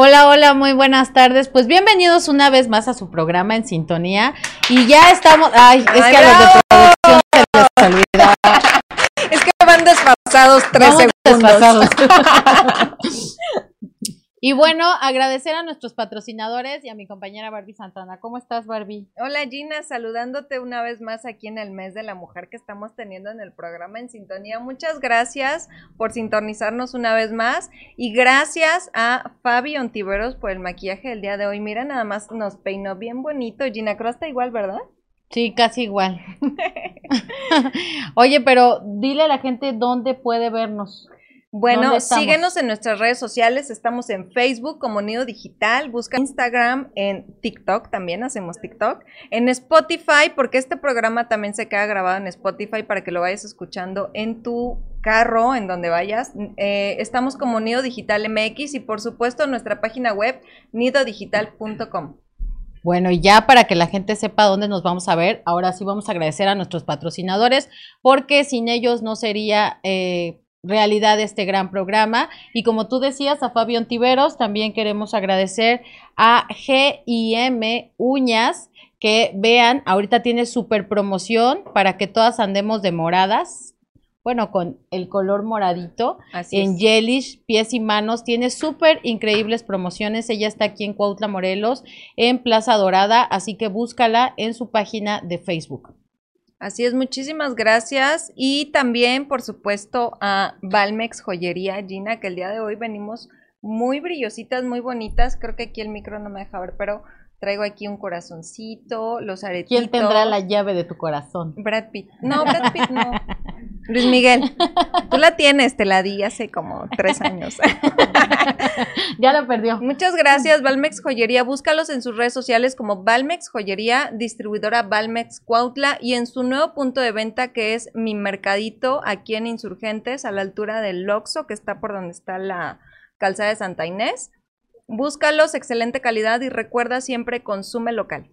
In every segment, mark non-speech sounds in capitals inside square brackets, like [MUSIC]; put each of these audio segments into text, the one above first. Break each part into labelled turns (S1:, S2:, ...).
S1: Hola, hola, muy buenas tardes. Pues bienvenidos una vez más a su programa en sintonía. Y ya estamos. Ay, es que a los de producción se les olvida. [LAUGHS]
S2: Es que van desfasados tres
S1: Vamos
S2: segundos.
S1: desfasados. [LAUGHS] y bueno, agradecer a nuestros patrocinadores y a mi compañera Barbie Santana. ¿Cómo estás, Barbie?
S2: Hola Gina, saludándote una vez más aquí en el mes de la mujer que estamos teniendo en el programa en sintonía. Muchas gracias por sintonizarnos una vez más y gracias a Fabi Ontiveros por el maquillaje del día de hoy. Mira, nada más nos peinó bien bonito. Gina Cruz está igual, ¿verdad?
S1: Sí, casi igual. [LAUGHS] Oye, pero dile a la gente dónde puede vernos.
S2: Bueno, síguenos en nuestras redes sociales. Estamos en Facebook como Nido Digital. Busca Instagram, en TikTok también hacemos TikTok. En Spotify, porque este programa también se queda grabado en Spotify para que lo vayas escuchando en tu carro, en donde vayas. Eh, estamos como Nido Digital MX y por supuesto en nuestra página web nidodigital.com.
S1: Bueno, y ya para que la gente sepa dónde nos vamos a ver, ahora sí vamos a agradecer a nuestros patrocinadores, porque sin ellos no sería eh, realidad este gran programa. Y como tú decías, a Fabio Tiveros, también queremos agradecer a GIM Uñas, que vean, ahorita tiene super promoción para que todas andemos de moradas. Bueno, con el color moradito
S2: Así
S1: en. Yelish, pies y manos. Tiene súper increíbles promociones. Ella está aquí en Cuautla, Morelos, en Plaza Dorada, así que búscala en su página de Facebook.
S2: Así es, muchísimas gracias. Y también, por supuesto, a Valmex Joyería, Gina, que el día de hoy venimos muy brillositas, muy bonitas. Creo que aquí el micro no me deja ver, pero traigo aquí un corazoncito, los aretitos.
S1: ¿Quién tendrá la llave de tu corazón?
S2: Brad Pitt. No, Brad Pitt no. [LAUGHS] Luis Miguel, tú la tienes, te la di hace como tres años. [LAUGHS]
S1: ya lo perdió.
S2: Muchas gracias, Valmex Joyería. Búscalos en sus redes sociales como Valmex Joyería, distribuidora Valmex Cuautla y en su nuevo punto de venta que es Mi Mercadito aquí en Insurgentes a la altura del Loxo que está por donde está la calzada de Santa Inés. Búscalos, excelente calidad y recuerda siempre consume local.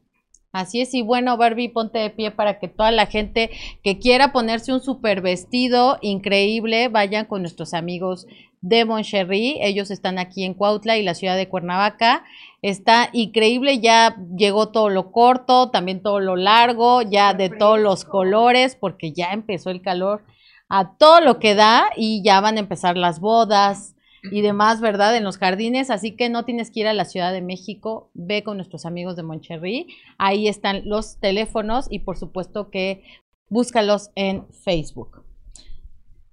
S1: Así es, y bueno, Barbie, ponte de pie para que toda la gente que quiera ponerse un super vestido increíble, vayan con nuestros amigos de Moncherry. Ellos están aquí en Cuautla y la ciudad de Cuernavaca. Está increíble, ya llegó todo lo corto, también todo lo largo, ya de todos los colores, porque ya empezó el calor a todo lo que da y ya van a empezar las bodas, y demás, ¿verdad? En los jardines, así que no tienes que ir a la Ciudad de México, ve con nuestros amigos de Moncherry, ahí están los teléfonos y por supuesto que búscalos en Facebook.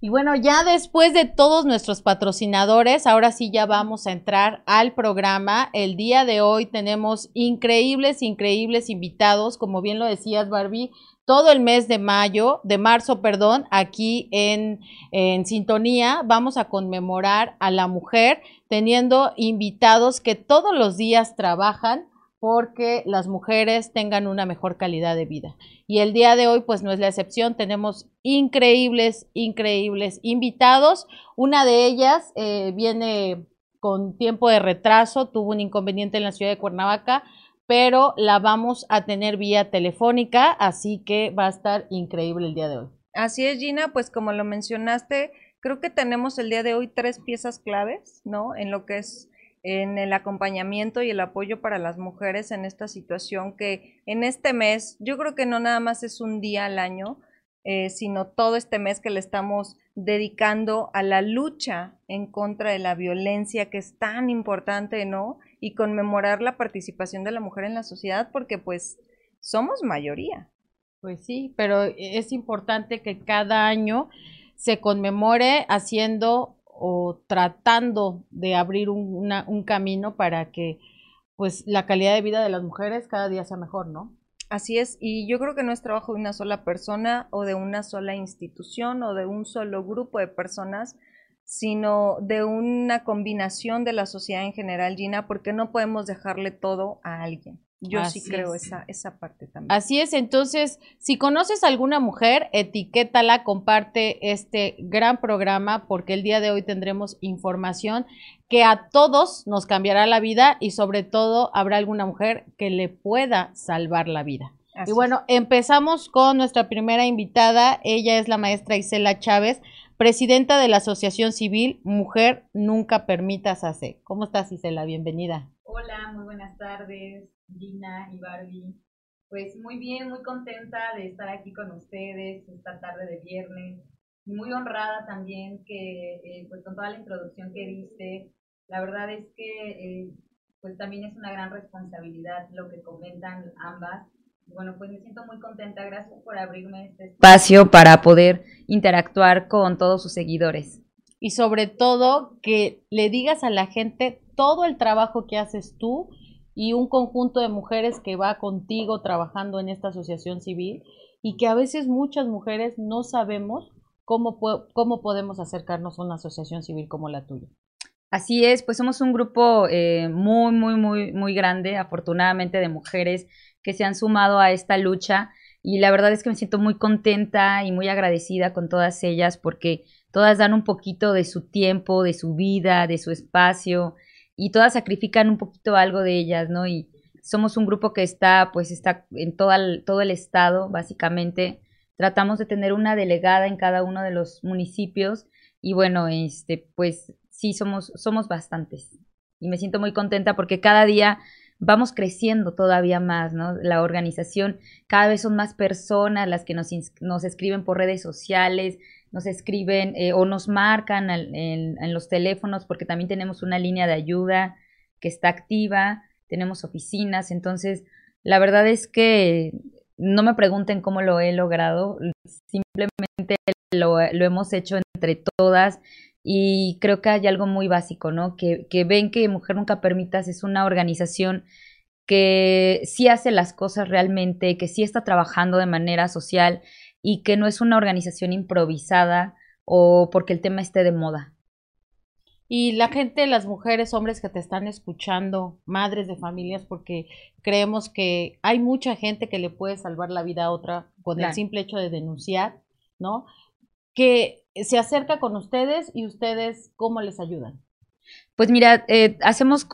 S1: Y bueno, ya después de todos nuestros patrocinadores, ahora sí ya vamos a entrar al programa. El día de hoy tenemos increíbles, increíbles invitados, como bien lo decías, Barbie, todo el mes de mayo, de marzo, perdón, aquí en, en sintonía, vamos a conmemorar a la mujer teniendo invitados que todos los días trabajan porque las mujeres tengan una mejor calidad de vida. Y el día de hoy, pues no es la excepción, tenemos increíbles, increíbles invitados. Una de ellas eh, viene con tiempo de retraso, tuvo un inconveniente en la ciudad de Cuernavaca, pero la vamos a tener vía telefónica, así que va a estar increíble el día de hoy.
S2: Así es, Gina, pues como lo mencionaste, creo que tenemos el día de hoy tres piezas claves, ¿no? En lo que es en el acompañamiento y el apoyo para las mujeres en esta situación que en este mes, yo creo que no nada más es un día al año, eh, sino todo este mes que le estamos dedicando a la lucha en contra de la violencia que es tan importante, ¿no? Y conmemorar la participación de la mujer en la sociedad porque pues somos mayoría.
S1: Pues sí, pero es importante que cada año se conmemore haciendo o tratando de abrir un, una, un camino para que pues la calidad de vida de las mujeres cada día sea mejor, ¿no?
S2: Así es, y yo creo que no es trabajo de una sola persona o de una sola institución o de un solo grupo de personas, sino de una combinación de la sociedad en general, Gina, porque no podemos dejarle todo a alguien. Yo sí creo esa, esa parte también.
S1: Así es, entonces, si conoces a alguna mujer, etiquétala, comparte este gran programa porque el día de hoy tendremos información que a todos nos cambiará la vida y sobre todo habrá alguna mujer que le pueda salvar la vida. y bueno, empezamos con nuestra primera invitada. Ella es la maestra Isela Chávez, presidenta de la Asociación Civil Mujer Nunca Permitas Hacer. ¿Cómo estás, Isela? Bienvenida.
S3: Hola, muy buenas tardes, Gina y Barbie. Pues muy bien, muy contenta de estar aquí con ustedes esta tarde de viernes. Muy honrada también que, eh, pues con toda la introducción que diste, la verdad es que eh, pues también es una gran responsabilidad lo que comentan ambas. Bueno, pues me siento muy contenta. Gracias por abrirme este espacio para poder interactuar con todos sus seguidores.
S1: Y sobre todo que le digas a la gente todo el trabajo que haces tú y un conjunto de mujeres que va contigo trabajando en esta asociación civil y que a veces muchas mujeres no sabemos cómo, cómo podemos acercarnos a una asociación civil como la tuya.
S3: Así es, pues somos un grupo eh, muy, muy, muy, muy grande, afortunadamente, de mujeres que se han sumado a esta lucha y la verdad es que me siento muy contenta y muy agradecida con todas ellas porque todas dan un poquito de su tiempo, de su vida, de su espacio y todas sacrifican un poquito algo de ellas, ¿no? Y somos un grupo que está, pues está en todo el, todo el estado, básicamente. Tratamos de tener una delegada en cada uno de los municipios y bueno, este, pues sí, somos, somos bastantes. Y me siento muy contenta porque cada día vamos creciendo todavía más, ¿no? La organización, cada vez son más personas las que nos, nos escriben por redes sociales, nos escriben eh, o nos marcan en, los teléfonos porque también tenemos una línea de ayuda que está activa, tenemos oficinas, entonces la verdad es que no me pregunten cómo lo he logrado, simplemente lo, hemos hecho entre todas y creo que hay algo muy básico, ¿no? Que, que ven que Mujer Nunca Permitas es una organización que sí hace las cosas realmente, que sí está trabajando de manera social y que no es una organización improvisada o porque el tema esté de moda.
S1: Y la gente, las mujeres, hombres que te están escuchando, madres de familias, porque creemos que hay mucha gente que le puede salvar la vida a otra con el simple hecho de denunciar, ¿no? Que se acerca con ustedes y ustedes, ¿cómo les ayudan?
S3: Pues mira, eh, hacemos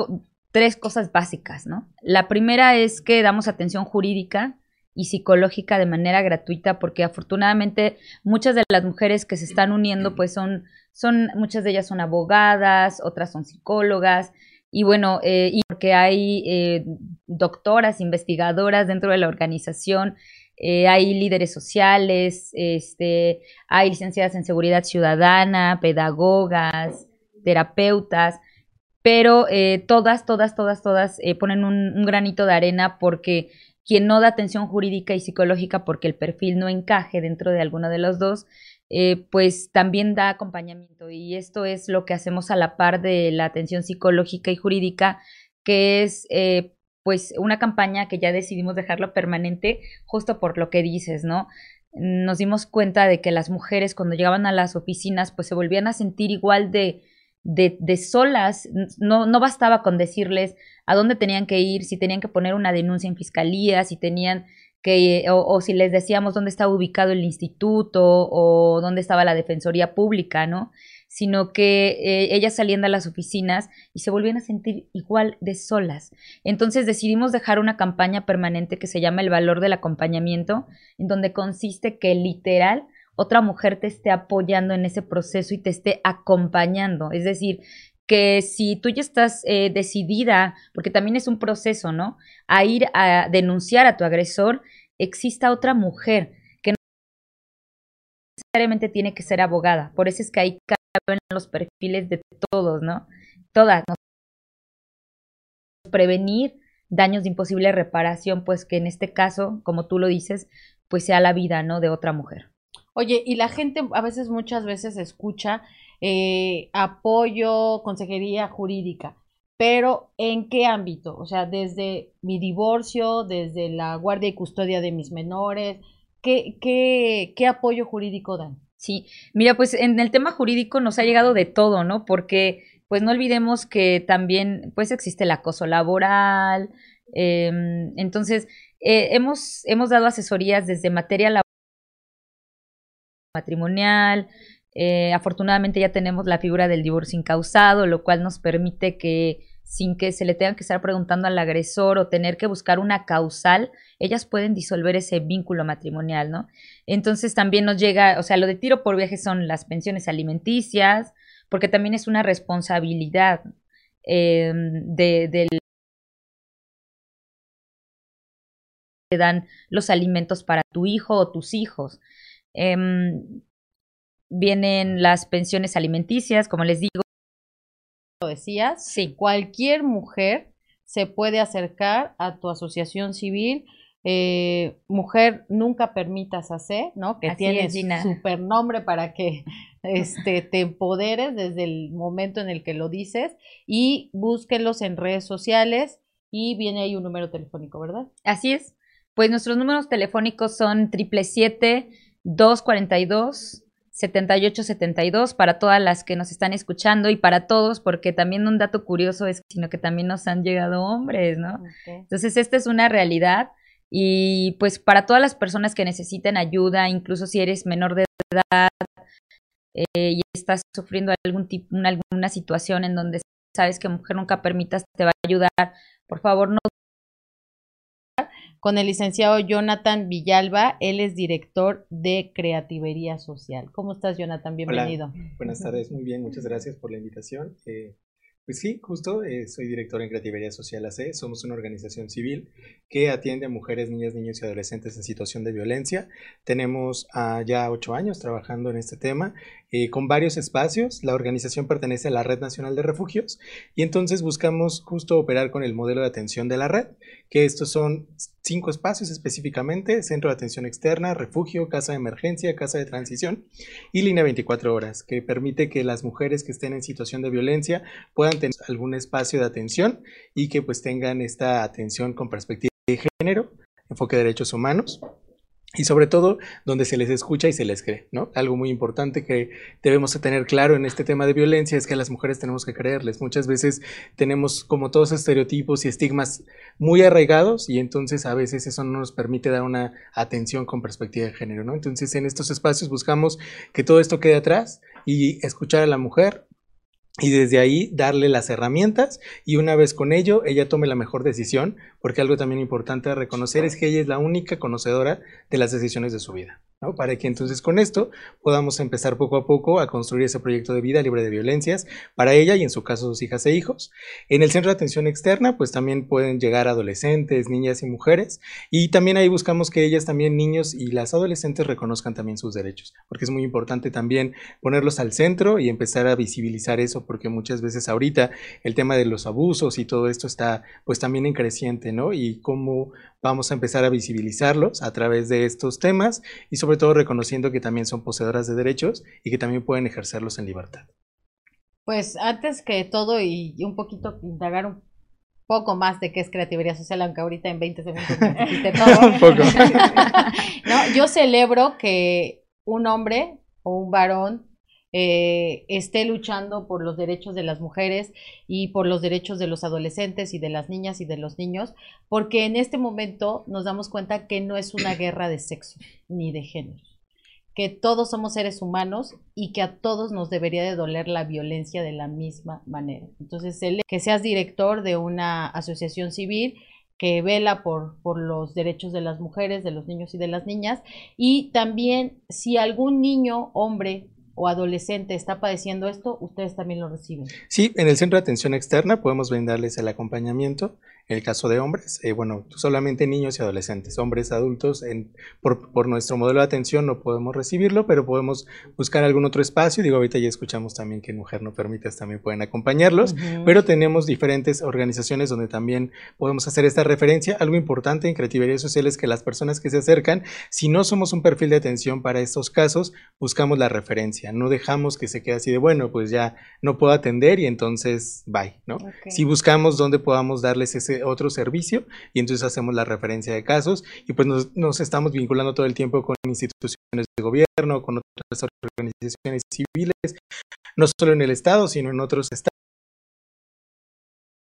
S3: tres cosas básicas, ¿no? La primera es que damos atención jurídica y psicológica de manera gratuita, porque afortunadamente muchas de las mujeres que se están uniendo, pues son, son muchas de ellas son abogadas, otras son psicólogas, y bueno, eh, y porque hay eh, doctoras, investigadoras dentro de la organización, eh, hay líderes sociales, este, hay licenciadas en seguridad ciudadana, pedagogas, terapeutas, pero todas, todas, todas, todas ponen un, granito de arena porque quien no da atención jurídica y psicológica porque el perfil no encaje dentro de alguno de los dos, eh, pues también da acompañamiento. Y esto es lo que hacemos a la par de la atención psicológica y jurídica, que es eh, pues una campaña que ya decidimos dejarlo permanente justo por lo que dices, ¿no? Nos dimos cuenta de que las mujeres cuando llegaban a las oficinas pues se volvían a sentir igual de de, solas, no, no bastaba con decirles a dónde tenían que ir, si tenían que poner una denuncia en fiscalía, si tenían que, o, si les decíamos dónde estaba ubicado el instituto o dónde estaba la defensoría pública, ¿no? Sino que eh, ellas salían de las oficinas y se volvían a sentir igual de solas. Entonces decidimos dejar una campaña permanente que se llama El valor del acompañamiento, en donde consiste que literal otra mujer te esté apoyando en ese proceso y te esté acompañando. Es decir, que si tú ya estás eh, decidida, porque también es un proceso, ¿no? A ir a denunciar a tu agresor, exista otra mujer que no necesariamente tiene que ser abogada. Por eso es que ahí caben los perfiles de todos, ¿no? Todas. ¿no? Prevenir daños de imposible reparación, pues que en este caso, como tú lo dices, pues sea la vida, ¿no? De otra mujer.
S1: Oye, y la gente a veces, muchas veces escucha eh, apoyo, consejería jurídica, pero ¿en qué ámbito? O sea, desde mi divorcio, desde la guardia y custodia de mis menores, ¿qué, qué, qué apoyo jurídico dan?
S3: Sí, mira, pues en el tema jurídico nos ha llegado de todo, ¿no? Porque pues no olvidemos que también pues existe el acoso laboral, Em, entonces, eh, hemos, hemos dado asesorías desde materia matrimonial, eh, afortunadamente ya tenemos la figura del divorcio incausado, lo cual nos permite que sin que se le tengan que estar preguntando al agresor o tener que buscar una causal, ellas pueden disolver ese vínculo matrimonial, ¿no? Entonces también nos llega, o sea, lo de tiro por viaje son las pensiones alimenticias, porque también es una responsabilidad eh, de, del dan los alimentos para tu hijo o tus hijos. Em, vienen las pensiones alimenticias, como les digo.
S1: Lo decías, sí. cualquier mujer se puede acercar a tu asociación civil. Eh, mujer nunca permitas hacer, ¿no? Que tienes super nombre para que [LAUGHS] este, te empoderes desde el momento en el que lo dices y búsquenlos en redes sociales y viene ahí un número telefónico, ¿verdad?
S3: Así es. Pues nuestros números telefónicos son triple siete 242 7872 para todas las que nos están escuchando y para todos, porque también un dato curioso es sino que también nos han llegado hombres, ¿no? Entonces, esta es una realidad y pues para todas las personas que necesiten ayuda, incluso si eres menor de edad eh, y estás sufriendo algún tipo, alguna situación en donde sabes que Mujer Nunca Permitas te va a ayudar, por favor no
S1: con el licenciado Jonathan Villalba. Él es director de Creativería Social. ¿Cómo estás, Jonathan? Bienvenido.
S4: Buenas tardes, muy bien, muchas gracias por la invitación. Eh, pues sí, justo, eh, soy director en Creativería Social AC. Somos una organización civil que atiende a mujeres, niñas, niños y adolescentes en situación de violencia. Tenemos ah, ya ocho años trabajando en este tema eh, con varios espacios. La organización pertenece a la Red Nacional de Refugios y entonces buscamos justo operar con el modelo de atención de la red, que estos son cinco espacios específicamente, centro de atención externa, refugio, casa de emergencia, casa de transición y línea 24 horas, que permite que las mujeres que estén en situación de violencia puedan tener algún espacio de atención y que pues tengan esta atención con perspectiva de género, enfoque de derechos humanos y sobre todo donde se les escucha y se les cree, ¿no? Algo muy importante que debemos tener claro en este tema de violencia es que a las mujeres tenemos que creerles. Muchas veces tenemos como todos estereotipos y estigmas muy arraigados y entonces a veces eso no nos permite dar una atención con perspectiva de género, ¿no? Entonces en estos espacios buscamos que todo esto quede atrás y escuchar a la mujer, y desde ahí darle las herramientas y una vez con ello ella tome la mejor decisión, porque algo también importante a reconocer es que ella es la única conocedora de las decisiones de su vida. Para que entonces con esto podamos empezar poco a poco a construir ese proyecto de vida libre de violencias para ella y en su caso sus hijas e hijos. En el centro de atención externa pues también pueden llegar adolescentes, niñas y mujeres y también ahí buscamos que ellas también niños y las adolescentes reconozcan también sus derechos, porque es muy importante también ponerlos al centro y empezar a visibilizar eso porque muchas veces ahorita el tema de los abusos y todo esto está pues también en creciente, ¿no? Y cómo vamos a empezar a visibilizarlos a través de estos temas y sobre todo reconociendo que también son poseedoras de derechos y que también pueden ejercerlos en libertad.
S1: Pues antes que todo y un poquito indagar un poco más de qué es creatividad social, aunque ahorita en 20 segundos me todo. [LAUGHS] un poco. [LAUGHS] no, yo celebro que un hombre o un varón eh, esté luchando por los derechos de las mujeres y por los derechos de los adolescentes y de las niñas y de los niños, porque en este momento nos damos cuenta que no es una guerra de sexo ni de género, que todos somos seres humanos y que a todos nos debería de doler la violencia de la misma manera. Entonces, que seas director de una asociación civil, que vela por, por, los derechos de las mujeres, de los niños y de las niñas. Y también si algún niño, hombre o adolescente está padeciendo esto, ustedes también lo reciben.
S4: Sí, en el centro de atención externa podemos brindarles el acompañamiento en el caso de hombres, eh, bueno, solamente niños y adolescentes, hombres adultos, en, por, por, nuestro modelo de atención no podemos recibirlo, pero podemos buscar algún otro espacio. Digo, ahorita ya escuchamos también que Mujer No Permites también pueden acompañarlos, pero tenemos diferentes organizaciones donde también podemos hacer esta referencia. Algo importante en Creatividad Social es que las personas que se acercan, si no somos un perfil de atención para estos casos, buscamos la referencia. No dejamos que se quede así de, bueno, pues ya no puedo atender y entonces bye, ¿no? Si buscamos donde podamos darles ese otro servicio y entonces hacemos la referencia de casos y pues nos, estamos vinculando todo el tiempo con instituciones de gobierno, con otras organizaciones civiles, no solo en el Estado, sino en otros estados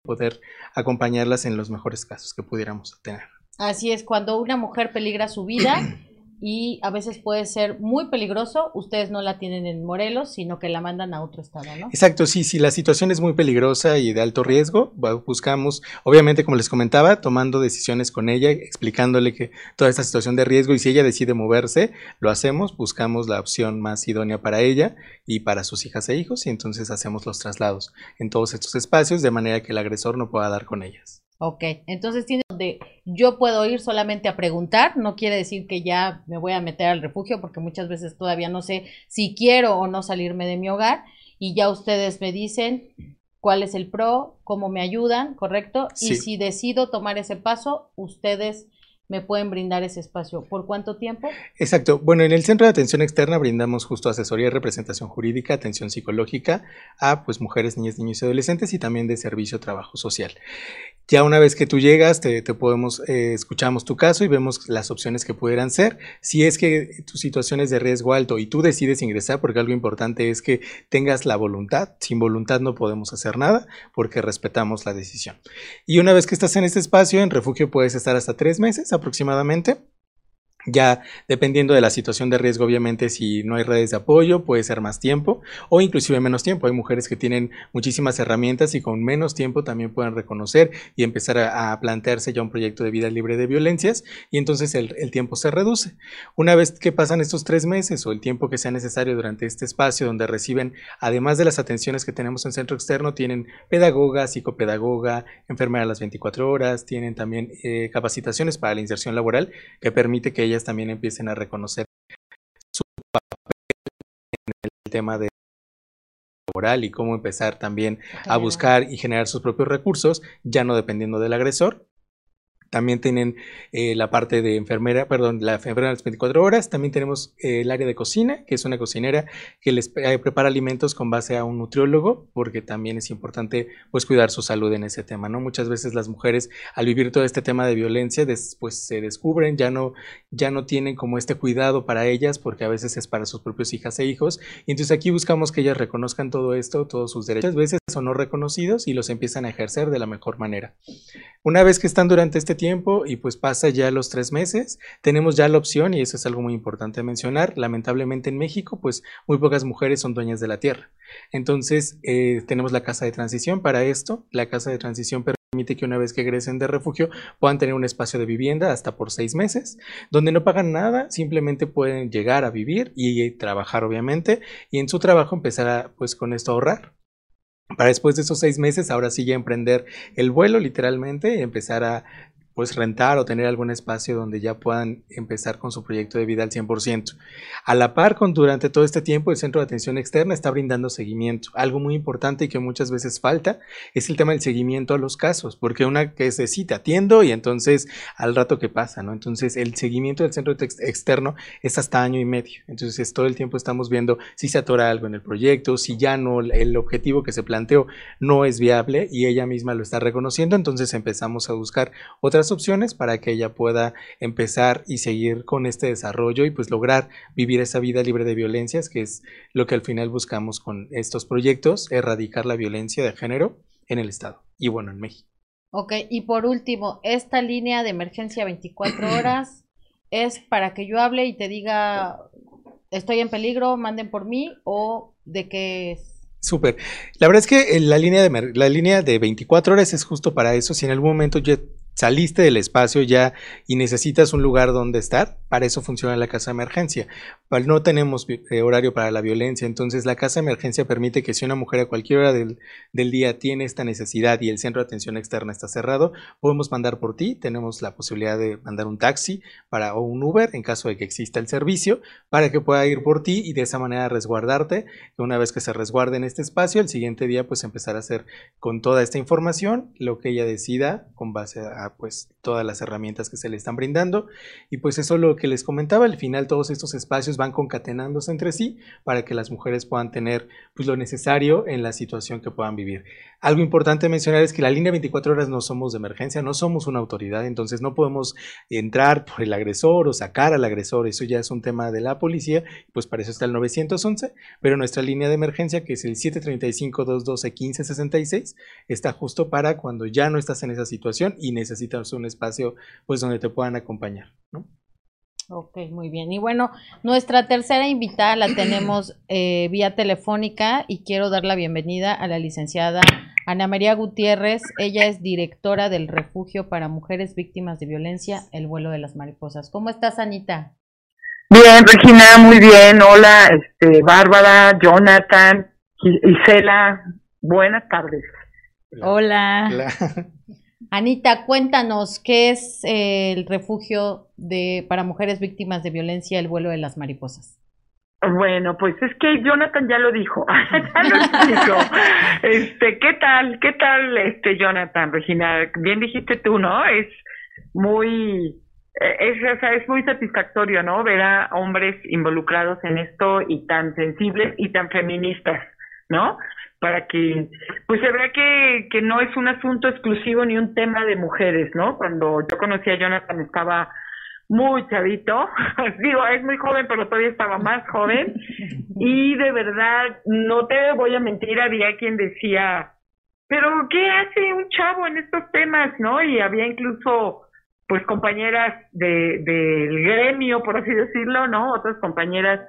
S4: poder acompañarlas en los mejores casos que pudiéramos tener.
S1: Así es, cuando una mujer peligra su vida [CLEARS THROAT] y a veces puede ser muy peligroso, ustedes no la tienen en Morelos, sino que la mandan a otro estado, ¿no?
S4: Exacto, sí, si la situación es muy peligrosa y de alto riesgo, buscamos, obviamente, como les comentaba, tomando decisiones con ella, explicándole que toda esta situación de riesgo y si ella decide moverse, lo hacemos, buscamos la opción más idónea para ella y para sus hijas e hijos y entonces hacemos los traslados en todos estos espacios de manera que el agresor no pueda dar con ellas.
S1: Ok, entonces tiene donde yo puedo ir solamente a preguntar, no quiere decir que ya me voy a meter al refugio porque muchas veces todavía no sé si quiero o no salirme de mi hogar y ya ustedes me dicen cuál es el pro, cómo me ayudan, ¿correcto? Y si decido tomar ese paso, ustedes me pueden brindar ese espacio. ¿Por cuánto tiempo?
S4: Exacto. Bueno, en el Centro de Atención Externa brindamos justo asesoría representación jurídica, atención psicológica a pues mujeres, niñas, niños y adolescentes y también de servicio trabajo social. Ya una vez que tú llegas, te, podemos, eh, escuchamos tu caso y vemos las opciones que pudieran ser. Si es que tu situación es de riesgo alto y tú decides ingresar, porque algo importante es que tengas la voluntad. Sin voluntad no podemos hacer nada porque respetamos la decisión. Y una vez que estás en este espacio, en refugio puedes estar hasta tres meses aproximadamente. Ya dependiendo de la situación de riesgo, obviamente si no hay redes de apoyo puede ser más tiempo o inclusive menos tiempo. Hay mujeres que tienen muchísimas herramientas y con menos tiempo también pueden reconocer y empezar a, plantearse ya un proyecto de vida libre de violencias y entonces el, tiempo se reduce. Una vez que pasan estos tres meses o el tiempo que sea necesario durante este espacio donde reciben, además de las atenciones que tenemos en centro externo, tienen pedagoga, psicopedagoga, enfermera a las 24 horas, tienen también eh, capacitaciones para la inserción laboral que permite que ellas también empiecen a reconocer su papel en el tema de laboral y cómo empezar también a buscar y generar sus propios recursos, ya no dependiendo del agresor, también tienen eh, la parte de enfermera, perdón, la enfermera de las 24 horas. También tenemos eh, el área de cocina, que es una cocinera que les eh, prepara alimentos con base a un nutriólogo, porque también es importante pues cuidar su salud en ese tema, ¿no? Muchas veces las mujeres al vivir todo este tema de violencia después se descubren, ya no, ya no tienen como este cuidado para ellas, porque a veces es para sus propios hijas e hijos. Y entonces aquí buscamos que ellas reconozcan todo esto, todos sus derechos. Muchas veces son no reconocidos y los empiezan a ejercer de la mejor manera. Una vez que están durante este tiempo y pues pasa ya los tres meses, tenemos ya la opción, y eso es algo muy importante mencionar, lamentablemente en México pues muy pocas mujeres son dueñas de la tierra. Entonces eh, tenemos la casa de transición para esto. La casa de transición permite que una vez que egresen de refugio puedan tener un espacio de vivienda hasta por seis meses, donde no pagan nada, simplemente pueden llegar a vivir y trabajar obviamente, y en su trabajo empezar a, pues con esto a ahorrar para después de esos seis meses, ahora sí ya emprender el vuelo literalmente y empezar a pues rentar o tener algún espacio donde ya puedan empezar con su proyecto de vida al 100%. A la par con durante todo este tiempo el Centro de Atención Externa está brindando seguimiento. Algo muy importante y que muchas veces falta es el tema del seguimiento a los casos, porque una que se cita atiendo y entonces al rato que pasa, ¿no? Entonces el seguimiento del Centro Externo es hasta año y medio. Entonces todo el tiempo estamos viendo si se atora algo en el proyecto, si ya no el objetivo que se planteó no es viable y ella misma lo está reconociendo, entonces empezamos a buscar otras opciones para que ella pueda empezar y seguir con este desarrollo y pues lograr vivir esa vida libre de violencias, que es lo que al final buscamos con estos proyectos, erradicar la violencia de género en el Estado y bueno, en México.
S1: Ok, y por último, esta línea de emergencia 24 [CLEARS THROAT] horas es para que yo hable y te diga, estoy en peligro, manden por mí o de qué es.
S4: Súper. La verdad es que la línea, de, la línea de 24 horas es justo para eso. Si en algún momento saliste del espacio ya y necesitas un lugar donde estar, para eso funciona la casa de emergencia. No tenemos eh, horario para la violencia, entonces la casa de emergencia permite que si una mujer a cualquier hora del, día tiene esta necesidad y el centro de atención externa está cerrado, podemos mandar por ti, tenemos la posibilidad de mandar un taxi para, o un Uber en caso de que exista el servicio, para que pueda ir por ti y de esa manera resguardarte. Una vez que se resguarde en este espacio, el siguiente día pues empezar a hacer con toda esta información lo que ella decida con base a pues todas las herramientas que se le están brindando y pues eso es lo que les comentaba al final todos estos espacios van concatenándose entre sí para que las mujeres puedan tener pues, lo necesario en la situación que puedan vivir. Algo importante mencionar es que la línea 24 horas no somos de emergencia, no somos una autoridad, entonces no podemos entrar por el agresor o sacar al agresor, eso ya es un tema de la policía, pues para eso está el 911, pero nuestra línea de emergencia, que es el 735-212-1566, está justo para cuando ya no estás en esa situación y necesitas un espacio pues donde te puedan acompañar, ¿no?
S1: Ok, muy bien. Y bueno, nuestra tercera invitada la tenemos [CLEARS THROAT] eh, vía telefónica y quiero dar la bienvenida a la licenciada Ana María Gutiérrez. Ella es directora del Refugio para Mujeres Víctimas de Violencia, El Vuelo de las Mariposas. ¿Cómo estás, Anita?
S5: Bien, Regina, muy bien. Hola, este, Bárbara, Jonathan, Isela. Buenas tardes.
S1: Hola. Hola. [LAUGHS] Anita, cuéntanos, ¿qué es eh, el refugio de, para mujeres víctimas de violencia, el vuelo de las mariposas?
S5: Bueno, pues es que Jonathan ya lo dijo. [LAUGHS] Este, ¿qué tal? ¿Qué tal, este Jonathan, Regina? Bien dijiste tú, ¿no? Es muy, eh, es, es muy satisfactorio, ¿no? Ver a hombres involucrados en esto y tan sensibles y tan feministas, ¿no? Para que pues se vea que, que no es un asunto exclusivo ni un tema de mujeres, ¿no? Cuando yo conocí a Jonathan estaba muy chavito, [LAUGHS] digo, es muy joven, pero todavía estaba más joven, [LAUGHS] y de verdad, no te voy a mentir, había quien decía, pero ¿qué hace un chavo en estos temas, no? Y había incluso, pues, compañeras de del gremio, por así decirlo, ¿no? Otras compañeras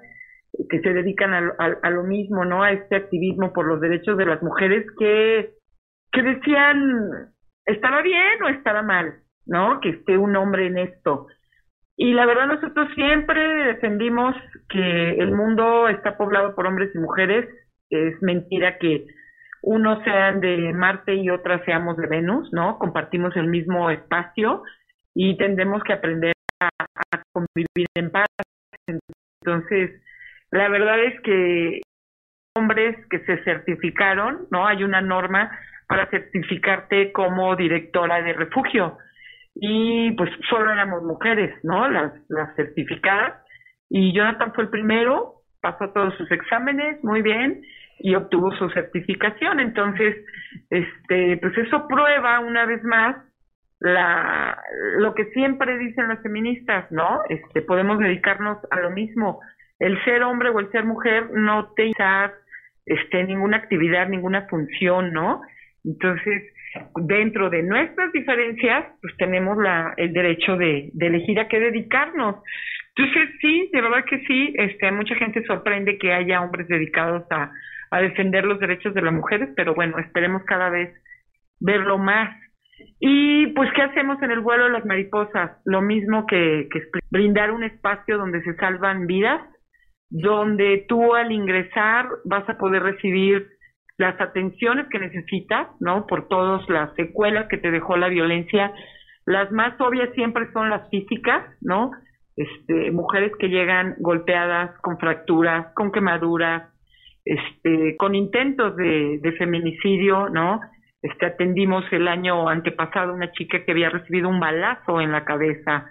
S5: que se dedican a, a, lo mismo, ¿no? A este activismo por los derechos de las mujeres que, que decían, ¿estaba bien o estaba mal, ¿no? Que esté un hombre en esto. Y la verdad nosotros siempre defendimos que el mundo está poblado por hombres y mujeres. Es mentira que unos sean de Marte y otras seamos de Venus, ¿no? Compartimos el mismo espacio y tendremos que aprender a, a convivir en paz. Entonces, la verdad es que hombres que se certificaron, ¿no? Hay una norma para certificarte como directora de refugio. Y pues solo éramos mujeres, ¿no? Las, las certificadas. Y Jonathan fue el primero, pasó todos sus exámenes, muy bien, y obtuvo su certificación. Entonces, este, pues eso prueba una vez más la, lo que siempre dicen las feministas, ¿no? Este, podemos dedicarnos a lo mismo el ser hombre o el ser mujer no te este, ninguna actividad, ninguna función, ¿no? Entonces, dentro de nuestras diferencias, pues tenemos la, el derecho de, elegir a qué dedicarnos. Entonces, sí, de verdad que sí, este, mucha gente sorprende que haya hombres dedicados a, a defender los derechos de las mujeres, pero bueno, esperemos cada vez verlo más. Y pues, ¿qué hacemos en el vuelo de las mariposas? Lo mismo que, que brindar un espacio donde se salvan vidas, donde tú al ingresar vas a poder recibir las atenciones que necesitas, ¿no? Por todas las secuelas que te dejó la violencia. Las más obvias siempre son las físicas, ¿no? Este, mujeres que llegan golpeadas, con fracturas, con quemaduras, este, con intentos de, de feminicidio, ¿no? Este, atendimos el año antepasado una chica que había recibido un balazo en la cabeza,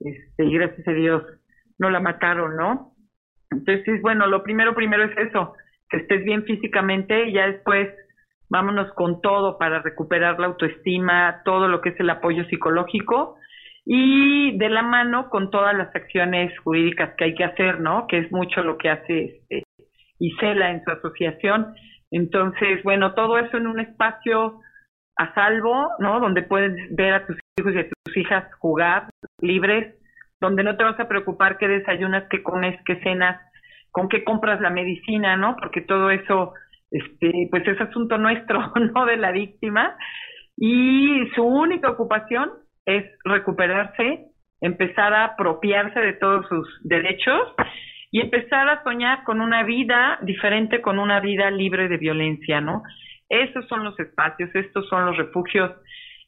S5: este, y gracias a Dios no la mataron, ¿no? Entonces, bueno, lo primero, primero es eso, que estés bien físicamente y ya después vámonos con todo para recuperar la autoestima, todo lo que es el apoyo psicológico y de la mano con todas las acciones jurídicas que hay que hacer, ¿no? Que es mucho lo que hace este, Isela en su asociación. Entonces, bueno, todo eso en un espacio a salvo, ¿no? Donde puedes ver a tus hijos y a tus hijas jugar libres, donde no te vas a preocupar qué desayunas, qué comes, qué cenas, con qué compras la medicina, ¿no? Porque todo eso, este, pues es asunto nuestro, [LAUGHS] no de la víctima. Y su única ocupación es recuperarse, empezar a apropiarse de todos sus derechos y empezar a soñar con una vida diferente, con una vida libre de violencia, ¿no? Esos son los espacios, estos son los refugios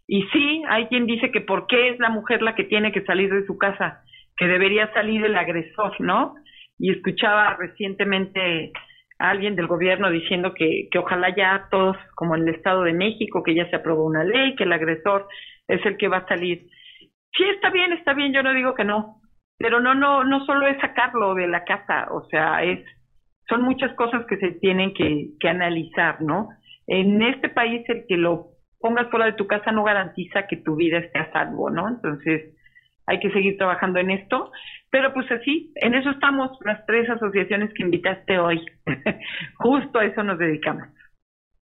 S5: y sí, hay quien dice que por qué es la mujer la que tiene que salir de su casa, que debería salir el agresor, ¿no? Y escuchaba recientemente a alguien del gobierno diciendo que, que ojalá ya todos, como en el Estado de México, que ya se aprobó una ley, que el agresor es el que va a salir. Sí, está bien, está bien, yo no digo que no, pero no, no, no solo es sacarlo de la casa, o sea, es, son muchas cosas que se tienen que, que analizar, ¿no? En este país el que lo pongas fuera de tu casa no garantiza que tu vida esté a salvo, ¿no? Entonces, hay que seguir trabajando en esto. Pero pues así, en eso estamos las tres asociaciones que invitaste hoy. [LAUGHS] Justo a eso nos dedicamos.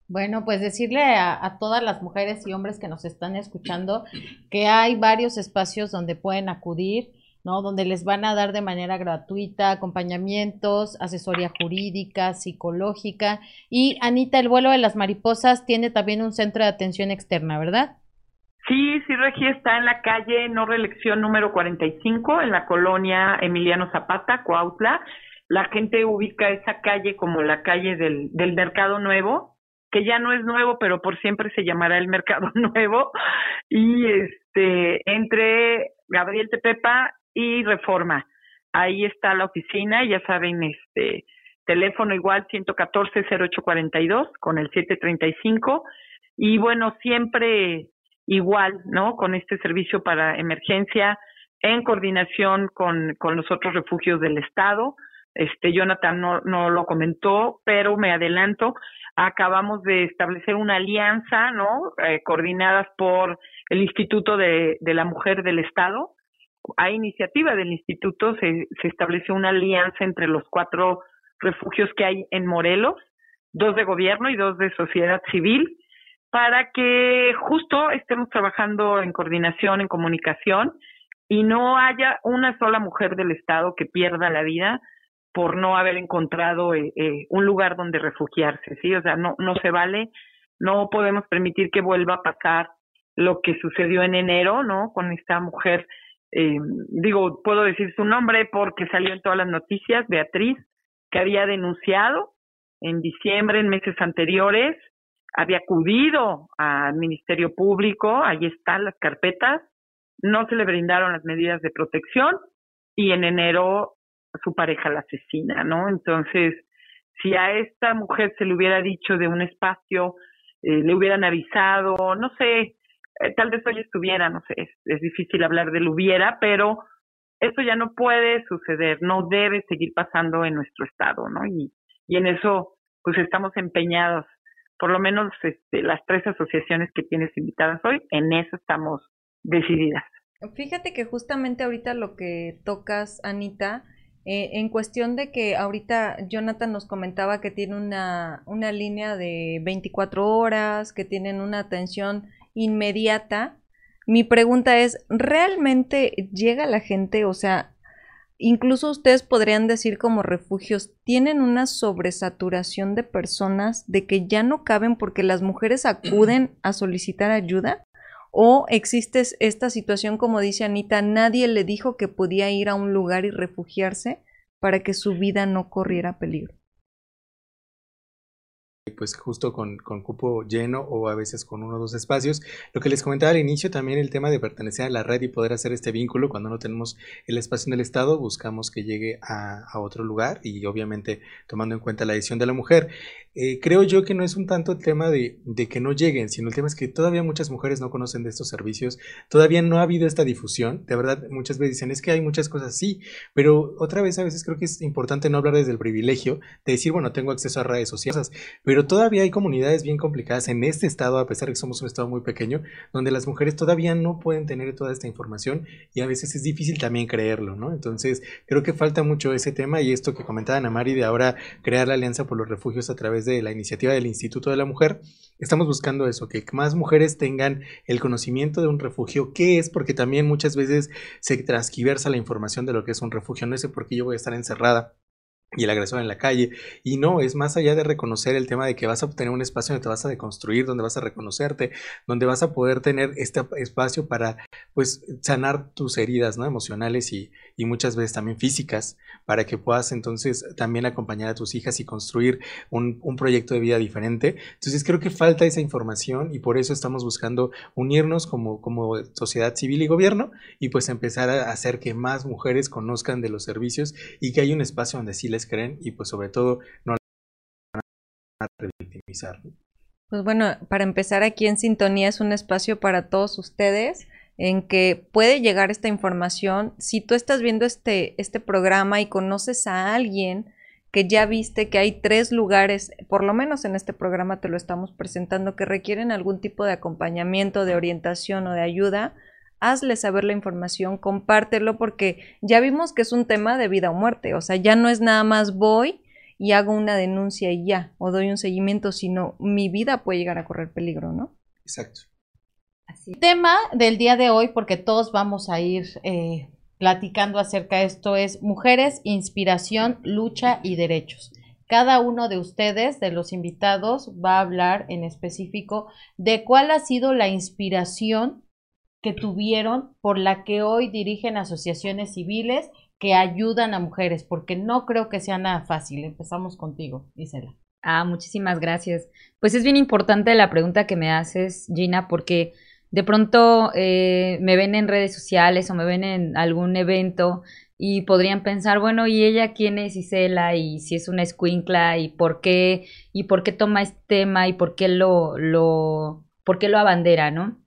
S1: Bueno, pues decirle a, a, todas las mujeres y hombres que nos están escuchando que hay varios espacios donde pueden acudir ¿no? Donde les van a dar de manera gratuita acompañamientos, asesoría jurídica, psicológica. Y Anita, el vuelo de las mariposas tiene también un centro de atención externa, ¿verdad?
S5: Sí, sí, Regi está en la calle no reelección número 45, en la colonia Emiliano Zapata, Coautla. La gente ubica esa calle como la calle del, del Mercado Nuevo, que ya no es nuevo, pero por siempre se llamará el Mercado [LAUGHS] Nuevo. Y este, entre Gabriel Tepepa y Reforma. Ahí está la oficina, ya saben, este teléfono igual 114-0842 con el 735 y bueno, siempre igual, ¿no? Con este servicio para emergencia en coordinación con, con los otros refugios del Estado. Este, Jonathan no, no lo comentó, pero me adelanto, acabamos de establecer una alianza, ¿no? Eh, coordinadas por el Instituto de, de la Mujer del Estado, a iniciativa del instituto se, se estableció una alianza entre los cuatro refugios que hay en Morelos, dos de gobierno y dos de sociedad civil, para que justo estemos trabajando en coordinación, en comunicación, y no haya una sola mujer del Estado que pierda la vida por no haber encontrado eh, eh, un lugar donde refugiarse, ¿sí? O sea, no, no se vale, no podemos permitir que vuelva a pasar lo que sucedió en enero, ¿no? Con esta mujer eh, digo, puedo decir su nombre porque salió en todas las noticias, Beatriz, que había denunciado en diciembre, en meses anteriores, había acudido al Ministerio Público, ahí están las carpetas, no se le brindaron las medidas de protección y en enero su pareja la asesina, ¿no? Entonces, si a esta mujer se le hubiera dicho de un espacio, eh, le hubieran avisado, no sé, eh, tal vez hoy estuviera, no sé, es, difícil hablar del hubiera, pero eso ya no puede suceder, no debe seguir pasando en nuestro estado, ¿no? Y, y en eso, pues estamos empeñados, por lo menos este, las tres asociaciones que tienes invitadas hoy, en eso estamos decididas.
S2: Fíjate que justamente ahorita lo que tocas, Anita, eh, en cuestión de que ahorita Jonathan nos comentaba que tiene una, una línea de 24 horas, que tienen una atención inmediata. Mi pregunta es, ¿realmente llega la gente? O sea, incluso ustedes podrían decir como refugios, ¿tienen una sobresaturación de personas de que ya no caben porque las mujeres acuden [CLEARS THROAT] a solicitar ayuda? ¿O existe esta situación, como dice Anita, nadie le dijo que podía ir a un lugar y refugiarse para que su vida no corriera peligro?
S4: Pues justo con, con, cupo lleno o a veces con uno o dos espacios. Lo que les comentaba al inicio, también el tema de pertenecer a la red y poder hacer este vínculo cuando no tenemos el espacio en el Estado, buscamos que llegue a, otro lugar y obviamente tomando en cuenta la decisión de la mujer. Eh, creo yo que no es un tanto el tema de, de, que no lleguen, sino el tema es que todavía muchas mujeres no conocen de estos servicios, todavía no ha habido esta difusión, de verdad muchas veces dicen es que hay muchas cosas, sí, pero otra vez a veces creo que es importante no hablar desde el privilegio, de decir, bueno, tengo acceso a redes sociales, pero todavía hay comunidades bien complicadas en este estado, a pesar de que somos un estado muy pequeño, donde las mujeres todavía no pueden tener toda esta información y a veces es difícil también creerlo, ¿no? Entonces creo que falta mucho ese tema y esto que comentaba Ana Mari de ahora crear la alianza por los refugios a través de la iniciativa del Instituto de la Mujer, estamos buscando eso, que más mujeres tengan el conocimiento de un refugio, qué es, porque también muchas veces se transquiversa la información de lo que es un refugio, no sé por qué yo voy a estar encerrada y el agresor en la calle. Y no, es más allá de reconocer el tema de que vas a obtener un espacio donde te vas a deconstruir, donde vas a reconocerte, donde vas a poder tener este espacio para, pues, sanar tus heridas, ¿no? Emocionales y, y muchas veces también físicas, para que puedas entonces también acompañar a tus hijas y construir un, un proyecto de vida diferente. Entonces creo que falta esa información y por eso estamos buscando unirnos como, como sociedad civil y gobierno y pues empezar a hacer que más mujeres conozcan de los servicios y que hay un espacio donde sí les creen y pues sobre todo no van a revictimizar.
S2: Pues bueno, para empezar aquí en Sintonía es un espacio para todos ustedes. En que puede llegar esta información. Si tú estás viendo este, este programa y conoces a alguien que ya viste que hay tres lugares, por lo menos en este programa te lo estamos presentando, que requieren algún tipo de acompañamiento, de orientación o de ayuda, hazle saber la información, compártelo, porque ya vimos que es un tema de vida o muerte, o sea, ya no es nada más voy y hago una denuncia y ya, o doy un seguimiento, sino mi vida puede llegar a correr peligro, ¿no?
S4: Exacto.
S1: Tema del día de hoy, porque todos vamos a ir eh, platicando acerca de esto, es mujeres, inspiración, lucha y derechos. Cada uno de ustedes, de los invitados, va a hablar en específico de cuál ha sido la inspiración que tuvieron por la que hoy dirigen asociaciones civiles que ayudan a mujeres, porque no creo que sea nada fácil. Empezamos contigo, Isela.
S3: Ah, muchísimas gracias. Pues es bien importante la pregunta que me haces, Gina, porque de pronto eh, me ven en redes sociales o me ven en algún evento y podrían pensar, bueno, ¿y ella quién es Isela? Y si es una escuincla y por qué, y por qué toma este tema y por qué lo, lo, por qué lo abandera, ¿no?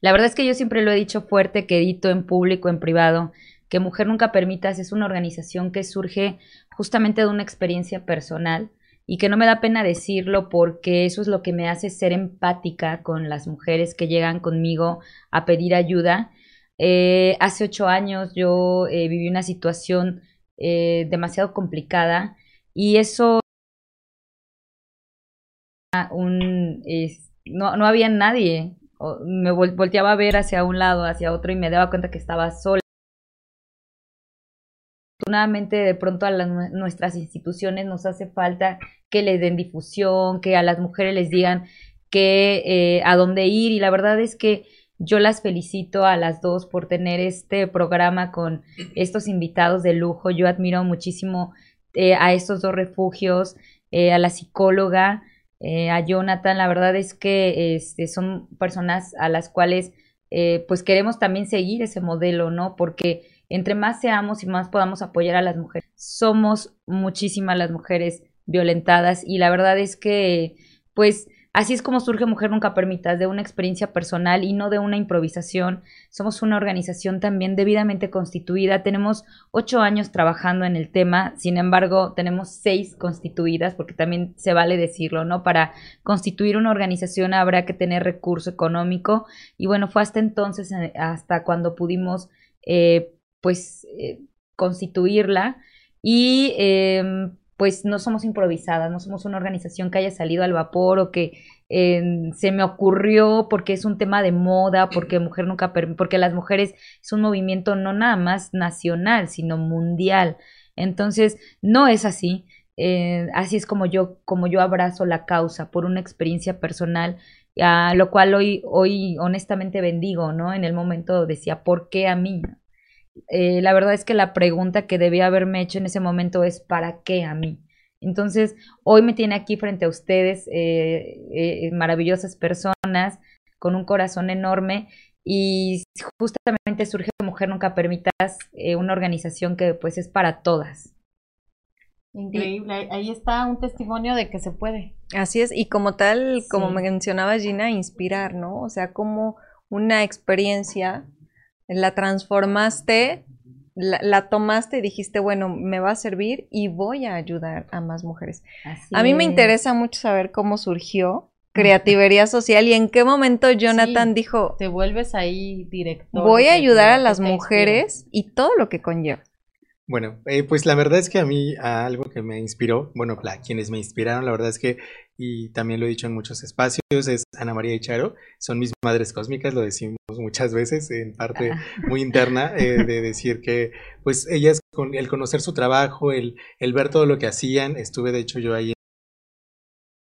S3: La verdad es que yo siempre lo he dicho fuerte, que edito en público, en privado, que Mujer Nunca Permitas es una organización que surge justamente de una experiencia personal y que no me da pena decirlo porque eso es lo que me hace ser empática con las mujeres que llegan conmigo a pedir ayuda. Eh, hace ocho años yo eh, viví una situación eh, demasiado complicada y eso un, no, no había nadie me volteaba a ver hacia un lado, hacia otro y me daba cuenta que estaba sola. Afortunadamente, de pronto a nuestras instituciones nos hace falta que le den difusión, que a las mujeres les digan que eh, a dónde ir y la verdad es que yo las felicito a las dos por tener este programa con estos invitados de lujo. Yo admiro muchísimo eh, a estos dos refugios, eh, a la psicóloga, a Jonathan. La verdad es que este, son personas a las cuales pues queremos también seguir ese modelo, ¿no? Porque entre más seamos y más podamos apoyar a las mujeres, somos muchísimas las mujeres violentadas y la verdad es que pues Así es como surge Mujer Nunca Permitas, de una experiencia personal y no de una improvisación. Somos una organización también debidamente constituida. Tenemos ocho años trabajando en el tema, sin embargo, tenemos seis constituidas, porque también se vale decirlo, ¿no? Para constituir una organización habrá que tener recurso económico. Y bueno, fue hasta entonces, eh, hasta cuando pudimos, eh, pues, eh, constituirla. Y em, pues no somos improvisadas, no somos una organización que haya salido al vapor o que se me ocurrió porque es un tema de moda, porque mujer nunca porque las mujeres es un movimiento no nada más nacional, sino mundial. Entonces, no es así. Eh, así es como yo, como yo abrazo la causa por una experiencia personal, a lo cual hoy, hoy honestamente bendigo, ¿no? En el momento decía, ¿por qué a mí? Eh, la verdad es que la pregunta que debía haberme hecho en ese momento es ¿para qué a mí? Entonces, hoy me tiene aquí frente a ustedes eh, eh, maravillosas personas con un corazón enorme y justamente surge Mujer Nunca Permitas, una organización que pues es para todas.
S1: Increíble, ahí está un testimonio de que se puede.
S2: Así es, y como tal, como mencionaba Gina, inspirar, ¿no? O sea, como una experiencia la transformaste, la, tomaste y dijiste, bueno, me va a servir y voy a ayudar a más mujeres. a mí me interesa mucho saber cómo surgió Creativería Social y en qué momento Jonathan dijo,
S1: te vuelves ahí director.
S2: Voy a ayudar a las mujeres y todo lo que conlleva.
S4: Bueno, eh, pues la verdad es que a mí algo que me inspiró, bueno, quienes me inspiraron, la verdad es que, y también lo he dicho en muchos espacios, es Ana María y Charo, son mis madres cósmicas, lo decimos muchas veces en parte muy interna, eh, de decir que, pues ellas, con el conocer su trabajo, el, el ver todo lo que hacían, estuve de hecho yo ahí en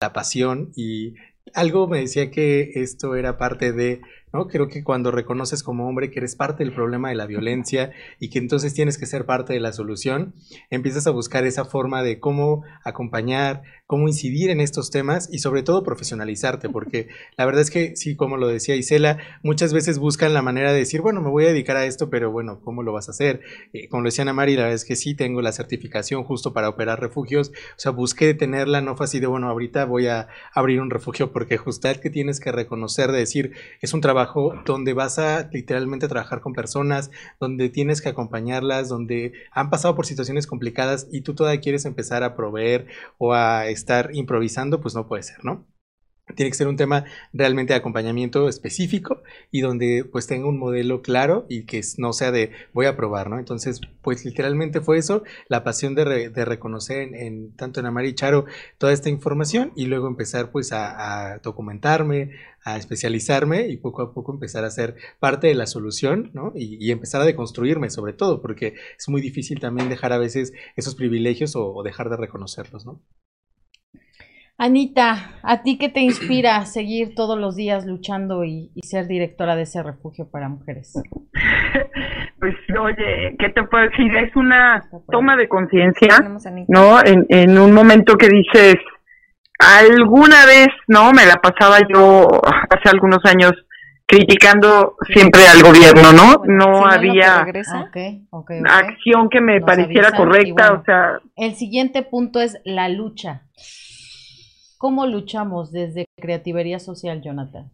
S4: la pasión y algo me decía que esto era parte de ¿no? Creo que cuando reconoces como hombre que eres parte del problema de la violencia y que entonces tienes que ser parte de la solución, empiezas a buscar esa forma de cómo acompañar, cómo incidir en estos temas y sobre todo profesionalizarte, porque la verdad es que sí, como lo decía Isela, muchas veces buscan la manera de decir, bueno, me voy a dedicar a esto, pero bueno, ¿cómo lo vas a hacer? Eh, como lo decía Ana Mari, la verdad es que sí tengo la certificación justo para operar refugios, o sea, busqué tenerla, no fue así de, bueno, ahorita voy a abrir un refugio, porque justo es que tienes que reconocer, de decir, es un trabajo trabajo donde vas a literalmente trabajar con personas, donde tienes que acompañarlas, donde han pasado por situaciones complicadas y tú todavía quieres empezar a proveer o a estar improvisando, pues no puede ser, ¿no? Tiene que ser un tema realmente de acompañamiento específico y donde pues tenga un modelo claro y que no sea de voy a probar, ¿no? Entonces, pues literalmente fue eso, la pasión de, reconocer en, tanto en Amari y Charo toda esta información y luego empezar pues a, documentarme, a especializarme y poco a poco empezar a ser parte de la solución, ¿no? Y, y, empezar a deconstruirme sobre todo, porque es muy difícil también dejar a veces esos privilegios o, o dejar de reconocerlos, ¿no?
S1: Anita, ¿a ti qué te inspira a seguir todos los días luchando y, ser directora de ese refugio para mujeres? [LAUGHS]
S5: Pues oye, ¿qué te puedo decir? Es una toma de conciencia, ¿no? En, en un momento que dices, alguna vez, ¿no? Me la pasaba yo hace algunos años criticando siempre al gobierno, ¿no? no había acción que me pareciera correcta, o sea...
S1: El siguiente punto es la lucha. ¿Cómo luchamos desde Creativería Social, Jonathan?